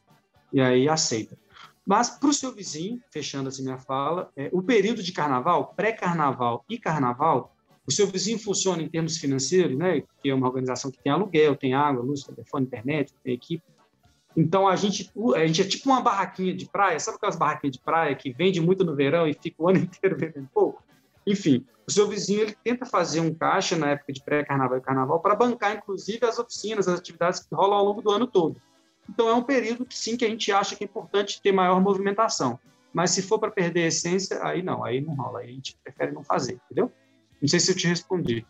e aí aceita. Mas para o seu vizinho, fechando assim minha fala, é, o período de carnaval, pré-carnaval e carnaval, o seu vizinho funciona em termos financeiros, né? Que é uma organização que tem aluguel, tem água, luz, telefone, internet, tem equipe. Então a gente, a gente é tipo uma barraquinha de praia, sabe aquelas barraquinhas de praia que vende muito no verão e fica o ano inteiro vendendo pouco? Enfim, o seu vizinho ele tenta fazer um caixa na época de pré-carnaval e carnaval para bancar, inclusive, as oficinas, as atividades que rolam ao longo do ano todo. Então, é um período que sim, que a gente acha que é importante ter maior movimentação. Mas se for para perder a essência, aí não, aí não rola, aí a gente prefere não fazer, entendeu? Não sei se eu te respondi,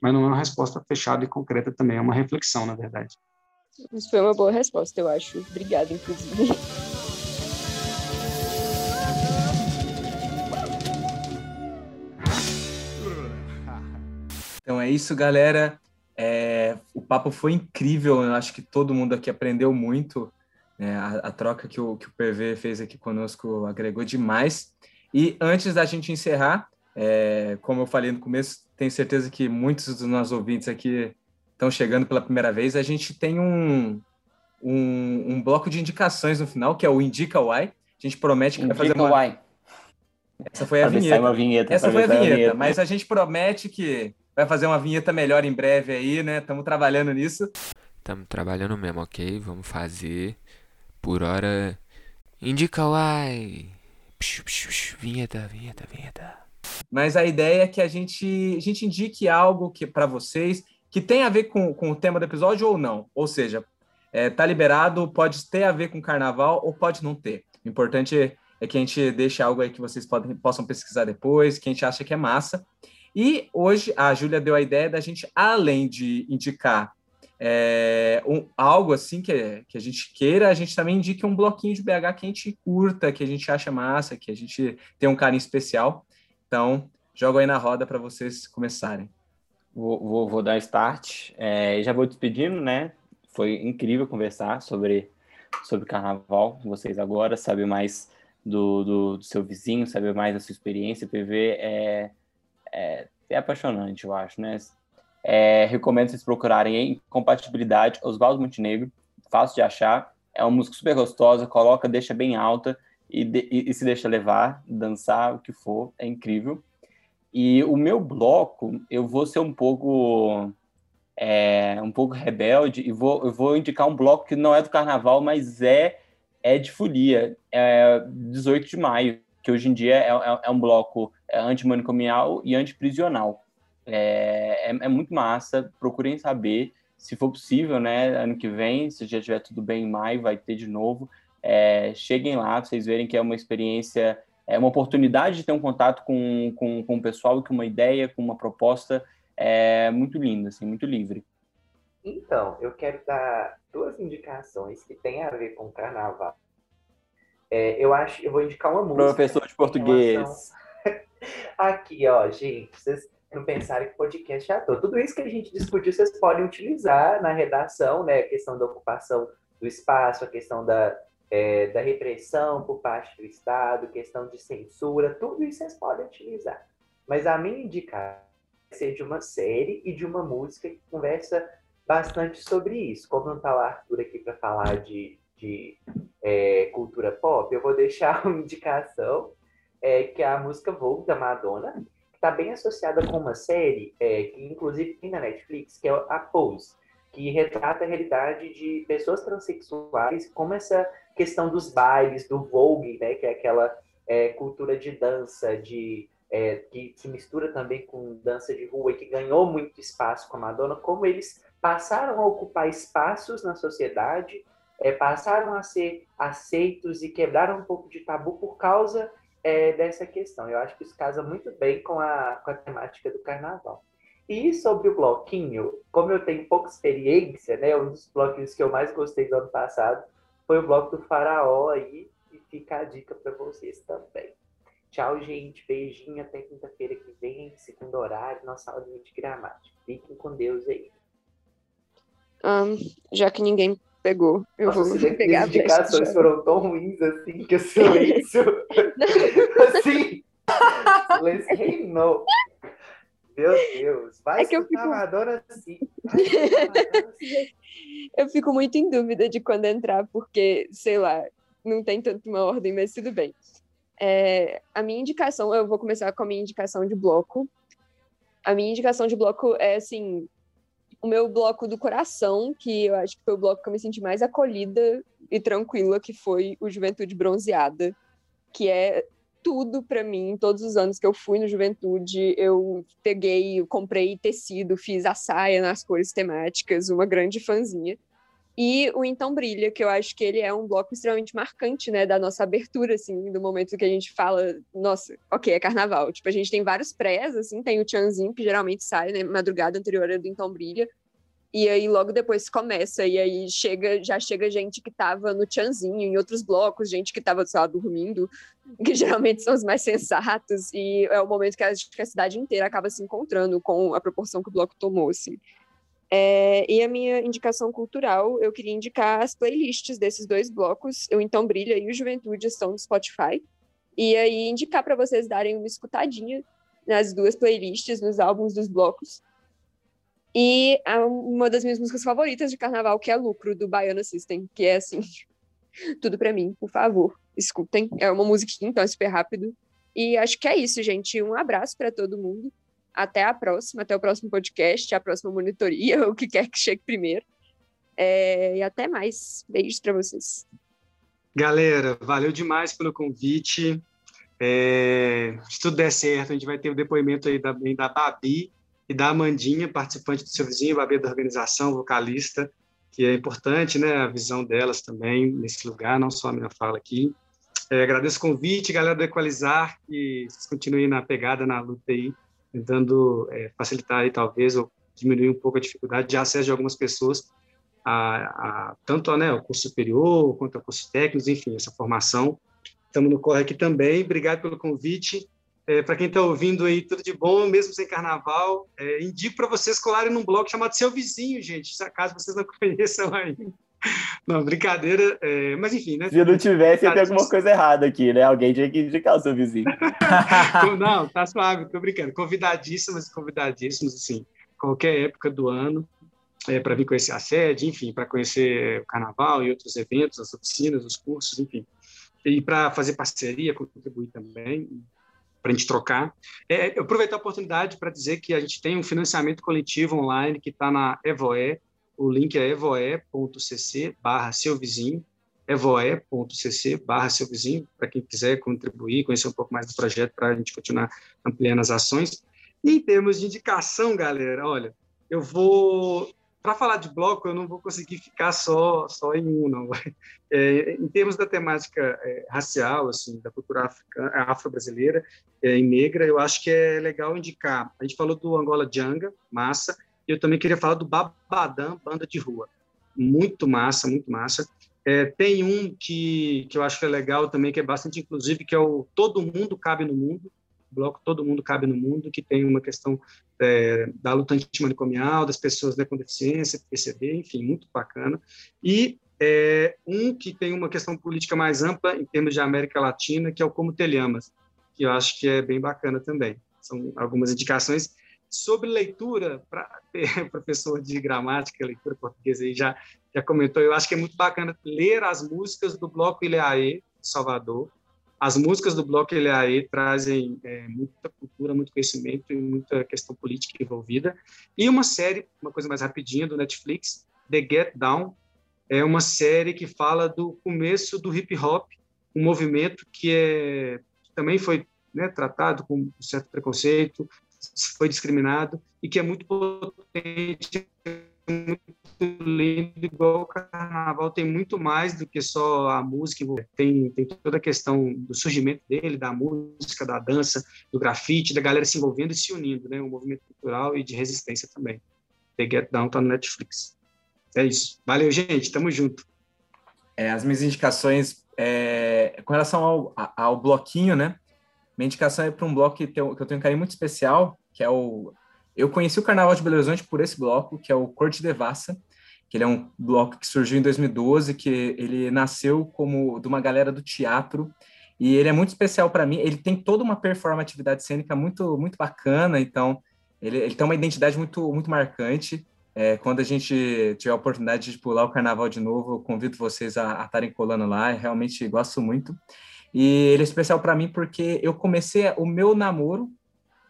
mas não é uma resposta fechada e concreta também, é uma reflexão, na verdade. Isso foi uma boa resposta, eu acho. Obrigada, inclusive. Então é isso, galera. É, o papo foi incrível, eu acho que todo mundo aqui aprendeu muito. Né? A, a, troca que o, que o PV fez aqui conosco agregou demais. E antes da gente encerrar, é, como eu falei no começo, tenho certeza que muitos dos nossos ouvintes aqui estão chegando pela primeira vez. A gente tem um, um, um bloco de indicações no final, que é o Indica Why. A gente promete que Indica vai fazer uma... Why. Essa foi a vinheta. vinheta. Essa foi a vinheta, vinheta, mas a gente promete que vai fazer uma vinheta melhor em breve aí, né? Estamos trabalhando nisso. Estamos trabalhando mesmo, ok? Vamos fazer. Por hora. Indica why. Vinheta, vinheta, vinheta. Mas a ideia é que a gente, a gente indique algo que para vocês que tem a ver com, com o tema do episódio ou não. Ou seja, é, tá liberado, pode ter a ver com carnaval ou pode não ter. O importante é que a gente deixe algo aí que vocês podem, possam pesquisar depois, que a gente acha que é massa. E hoje a Júlia deu a ideia da gente, além de indicar é, um, algo assim que, que a gente queira, a gente também indique um bloquinho de BH que a gente curta, que a gente acha massa, que a gente tem um carinho especial. Então, jogo aí na roda para vocês começarem. Vou, vou, vou dar start. É, já vou despedindo, né? Foi incrível conversar sobre, sobre carnaval com vocês agora, saber mais do, do, do seu vizinho, saber mais da sua experiência. PV é é, é apaixonante, eu acho, né? É, recomendo vocês procurarem em Compatibilidade, Oswaldo Montenegro, fácil de achar, é uma música super gostosa, coloca, deixa bem alta e, de, e, e se deixa levar, dançar, o que for, é incrível. E o meu bloco, eu vou ser um pouco é, um pouco rebelde e vou, eu vou indicar um bloco que não é do carnaval, mas é, é de folia, é 18 de maio, que hoje em dia é, é, é um bloco é, antimanicomial e antiprisional. É, é, é, muito massa, procurem saber, se for possível, né, ano que vem, se já estiver tudo bem em maio, vai ter de novo. É, cheguem lá para vocês verem que é uma experiência, é uma oportunidade de ter um contato com, com, com o pessoal, com uma ideia, com uma proposta é muito linda, assim, muito livre. Então, eu quero dar duas indicações que têm a ver com o carnaval. É, eu acho, eu vou indicar uma música. Professor de português. Relação... Aqui, ó, gente, vocês não pensarem que podcast é ator. Tudo isso que a gente discutiu, vocês podem utilizar na redação, né? A questão da ocupação do espaço, a questão da, é, da repressão por parte do Estado, questão de censura, tudo isso vocês podem utilizar. Mas a minha indicação ser de uma série e de uma música que conversa bastante sobre isso. Como não está o Arthur aqui para falar de, de é, cultura pop, eu vou deixar uma indicação, é, que é a música Vogue, da Madonna, que está bem associada com uma série, é, que inclusive tem na Netflix, que é a Pose, que retrata a realidade de pessoas transexuais, como essa questão dos bailes, do Vogue, né, que é aquela é, cultura de dança, de é, que se mistura também com dança de rua e que ganhou muito espaço com a Madonna, como eles passaram a ocupar espaços na sociedade, é, passaram a ser aceitos e quebraram um pouco de tabu por causa é, dessa questão. Eu acho que isso casa muito bem com a, com a temática do carnaval. E sobre o bloquinho, como eu tenho pouca experiência, né, um dos bloquinhos que eu mais gostei do ano passado foi o bloco do Faraó aí, e fica a dica para vocês também. Tchau, gente. Beijinho até quinta-feira que vem, segundo horário, nossa aula de gramática. Fiquem com Deus aí. Um, já que ninguém pegou, eu nossa, vou pegar as indicações foram tão ruins assim que o silêncio. assim. silêncio reinou. Meu Deus, vai é que eu fico... Madonna assim. eu fico muito em dúvida de quando entrar, porque, sei lá, não tem tanto uma ordem, mas tudo bem. É, a minha indicação, eu vou começar com a minha indicação de bloco. A minha indicação de bloco é, assim, o meu bloco do coração, que eu acho que foi o bloco que eu me senti mais acolhida e tranquila, que foi o Juventude Bronzeada, que é tudo para mim. Todos os anos que eu fui no Juventude, eu peguei, comprei tecido, fiz a saia nas cores temáticas, uma grande fanzinha. E o Então Brilha, que eu acho que ele é um bloco extremamente marcante, né, da nossa abertura, assim, do momento que a gente fala, nossa, ok, é carnaval. Tipo, a gente tem vários prés, assim, tem o Tchanzinho, que geralmente sai, né, madrugada anterior do Então Brilha, e aí logo depois começa, e aí chega, já chega gente que tava no Tchanzinho, em outros blocos, gente que tava, sei lá, dormindo, que geralmente são os mais sensatos, e é o momento que a, que a cidade inteira acaba se encontrando com a proporção que o bloco tomou, assim. É, e a minha indicação cultural, eu queria indicar as playlists desses dois blocos, o Então Brilha e o Juventude estão no Spotify, e aí indicar para vocês darem uma escutadinha nas duas playlists, nos álbuns dos blocos. E uma das minhas músicas favoritas de carnaval, que é Lucro, do Baiana System, que é assim, tudo para mim, por favor, escutem. É uma musiquinha, então é super rápido. E acho que é isso, gente. Um abraço para todo mundo. Até a próxima, até o próximo podcast, a próxima monitoria, o que quer que chegue primeiro. É, e até mais. Beijos para vocês. Galera, valeu demais pelo convite. É, se tudo der certo, a gente vai ter o depoimento aí da, da Babi e da Amandinha, participante do seu vizinho, Babi da organização, vocalista, que é importante, né, a visão delas também nesse lugar, não só a minha fala aqui. É, agradeço o convite, galera do Equalizar, que vocês continuem na pegada, na luta aí, tentando é, facilitar aí, talvez, ou diminuir um pouco a dificuldade de acesso de algumas pessoas a, a tanto né, ao curso superior quanto ao curso técnico, enfim, essa formação. Estamos no Corre aqui também. Obrigado pelo convite. É, para quem está ouvindo aí, tudo de bom, mesmo sem carnaval. É, indico para vocês colarem num blog chamado Seu Vizinho, gente, se acaso vocês não conheçam ainda. Não, brincadeira, é, mas enfim, né? Se não tivesse, ia ter alguma coisa errada aqui, né? Alguém tinha que indicar o seu vizinho. não, tá suave, tô brincando. Convidadíssimas e convidadíssimos, assim, qualquer época do ano, é, para vir conhecer a sede, enfim, para conhecer o carnaval e outros eventos, as oficinas, os cursos, enfim. E para fazer parceria, contribuir também. Para a gente trocar. É, eu aproveitar a oportunidade para dizer que a gente tem um financiamento coletivo online que está na Evoe, o link é evoe.cc barra seu vizinho, evoe.cc barra seu vizinho, para quem quiser contribuir, conhecer um pouco mais do projeto, para a gente continuar ampliando as ações. E em termos de indicação, galera, olha, eu vou para falar de bloco, eu não vou conseguir ficar só só em um, não. É, em termos da temática é, racial, assim, da cultura afro-brasileira é, e negra, eu acho que é legal indicar. A gente falou do Angola Janga, massa, e eu também queria falar do Babadã, banda de rua. Muito massa, muito massa. É, tem um que, que eu acho que é legal também, que é bastante inclusive, que é o Todo Mundo Cabe no Mundo, bloco Todo Mundo Cabe no Mundo, que tem uma questão é, da luta antimanicomial, das pessoas né, com deficiência, PCD, enfim, muito bacana. E é, um que tem uma questão política mais ampla em termos de América Latina, que é o Como Telhamas, que eu acho que é bem bacana também. São algumas indicações sobre leitura, para professor de gramática, leitura portuguesa aí já, já comentou, eu acho que é muito bacana ler as músicas do Bloco Ileaê, Salvador, as músicas do Bloco LAE trazem é, muita cultura, muito conhecimento e muita questão política envolvida. E uma série, uma coisa mais rapidinha, do Netflix, The Get Down, é uma série que fala do começo do hip hop, um movimento que, é, também foi né, tratado com um certo preconceito, foi discriminado e que é muito potente, muito lindo, igual o carnaval tem muito mais do que só a música, tem, tem toda a questão do surgimento dele, da música, da dança, do grafite, da galera se envolvendo e se unindo, né? Um movimento cultural e de resistência também. The Get Down tá no Netflix. É isso. Valeu, gente. Tamo junto. É, as minhas indicações, é, com relação ao, ao bloquinho, né? Minha indicação é para um bloco que, tem, que eu tenho um carinho muito especial, que é o eu conheci o Carnaval de Belo Horizonte por esse bloco, que é o Corte Devassa, que ele é um bloco que surgiu em 2012, que ele nasceu como de uma galera do teatro, e ele é muito especial para mim. Ele tem toda uma performatividade cênica muito muito bacana, então ele, ele tem uma identidade muito muito marcante. É, quando a gente tiver a oportunidade de pular o carnaval de novo, eu convido vocês a estarem colando lá. Eu realmente gosto muito. E ele é especial para mim porque eu comecei o meu namoro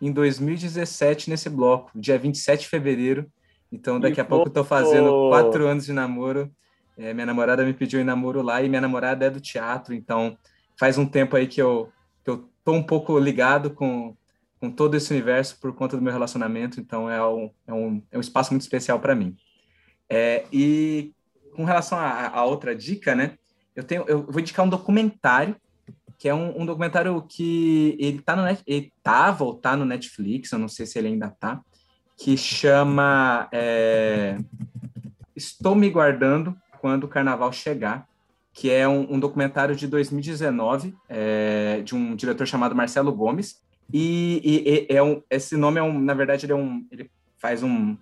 em 2017 nesse bloco, dia 27 de fevereiro. Então, daqui a pouco eu tô fazendo quatro anos de namoro. É, minha namorada me pediu em namoro lá e minha namorada é do teatro, então faz um tempo aí que eu, que eu tô um pouco ligado com, com todo esse universo por conta do meu relacionamento, então é um, é um, é um espaço muito especial para mim. É, e com relação a, outra dica, né, eu, tenho, eu vou indicar um documentário que é um, um documentário que ele tá no ele tava ou tá no Netflix, eu não sei se ele ainda tá, que chama é, Estou me guardando quando o carnaval chegar, que é um, um documentário de 2019 é, de um diretor chamado Marcelo Gomes. E, e, e é um, esse nome é um, na verdade, ele é um, ele faz um,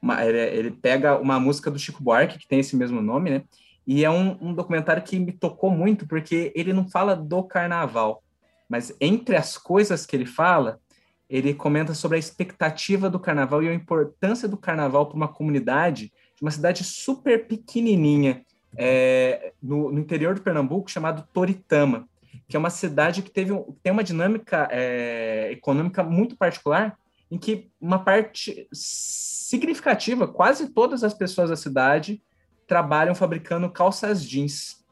uma, ele, ele pega uma música do Chico Buarque que tem esse mesmo nome, né? E é um, um documentário que me tocou muito, porque ele não fala do carnaval, mas entre as coisas que ele fala, ele comenta sobre a expectativa do carnaval e a importância do carnaval para uma comunidade de uma cidade super pequenininha é, no, no, interior do Pernambuco, chamado Toritama, que é uma cidade que teve tem uma dinâmica é, econômica muito particular, em que uma parte significativa, quase todas as pessoas da cidade trabalham fabricando calças jeans.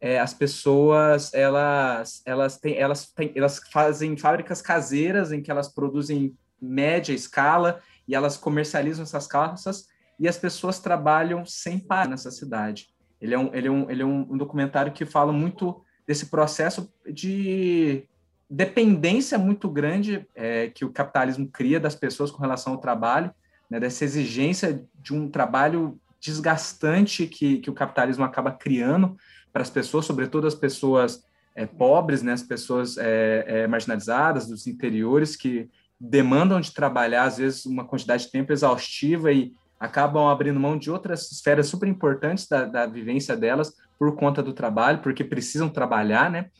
É, as pessoas elas elas têm elas têm, elas fazem fábricas caseiras em que elas produzem média escala e elas comercializam essas calças e as pessoas trabalham sem parar nessa cidade. Ele é um, ele é um, ele é um, um documentário que fala muito desse processo de dependência muito grande é, que o capitalismo cria das pessoas com relação ao trabalho, né, dessa exigência de um trabalho desgastante que, que o capitalismo acaba criando para as pessoas, sobretudo as pessoas é, pobres, né, as pessoas é, é, marginalizadas dos interiores que demandam de trabalhar às vezes uma quantidade de tempo exaustiva e acabam abrindo mão de outras esferas super importantes da, da vivência delas por conta do trabalho, porque precisam trabalhar, né?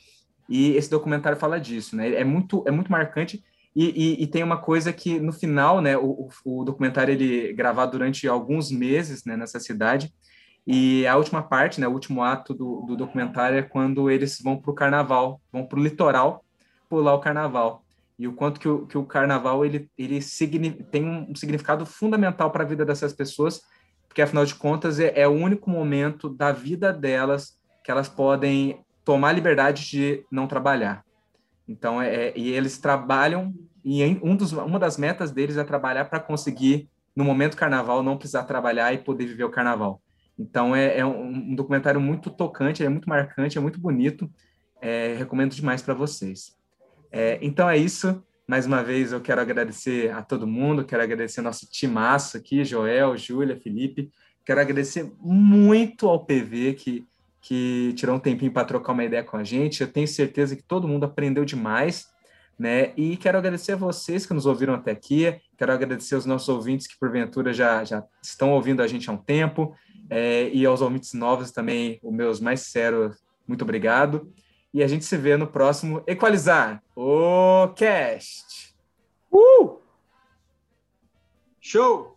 E esse documentário fala disso, né? É muito é muito marcante e, e, e, tem uma coisa que no final, né, o, o, documentário ele é gravado durante alguns meses, né, nessa cidade. E a última parte, né, o último ato do, do documentário é quando eles vão para o carnaval, vão para o litoral pular o carnaval. e o quanto que o, que o carnaval ele, ele tem um significado fundamental para a vida dessas pessoas, porque afinal de contas é, é, o único momento da vida delas que elas podem tomar liberdade de não trabalhar. Então, é, é e eles trabalham, e um dos, uma das metas deles é trabalhar para conseguir, no momento carnaval, não precisar trabalhar e poder viver o carnaval. Então, é, é um, um, documentário muito tocante, é muito marcante, é muito bonito. É, recomendo demais para vocês. É, então é isso. Mais uma vez eu quero agradecer a todo mundo, quero agradecer nosso timaço aqui, Joel, Júlia, Felipe. Quero agradecer muito ao PV que, que tirou um tempinho para trocar uma ideia com a gente. Eu tenho certeza que todo mundo aprendeu demais. Né? E quero agradecer a vocês que nos ouviram até aqui, quero agradecer aos nossos ouvintes que porventura já, já estão ouvindo a gente há um tempo, é, e aos ouvintes novos também, o meus mais sinceros, muito obrigado. E a gente se vê no próximo Equalizar, o Cast. Uh! Show!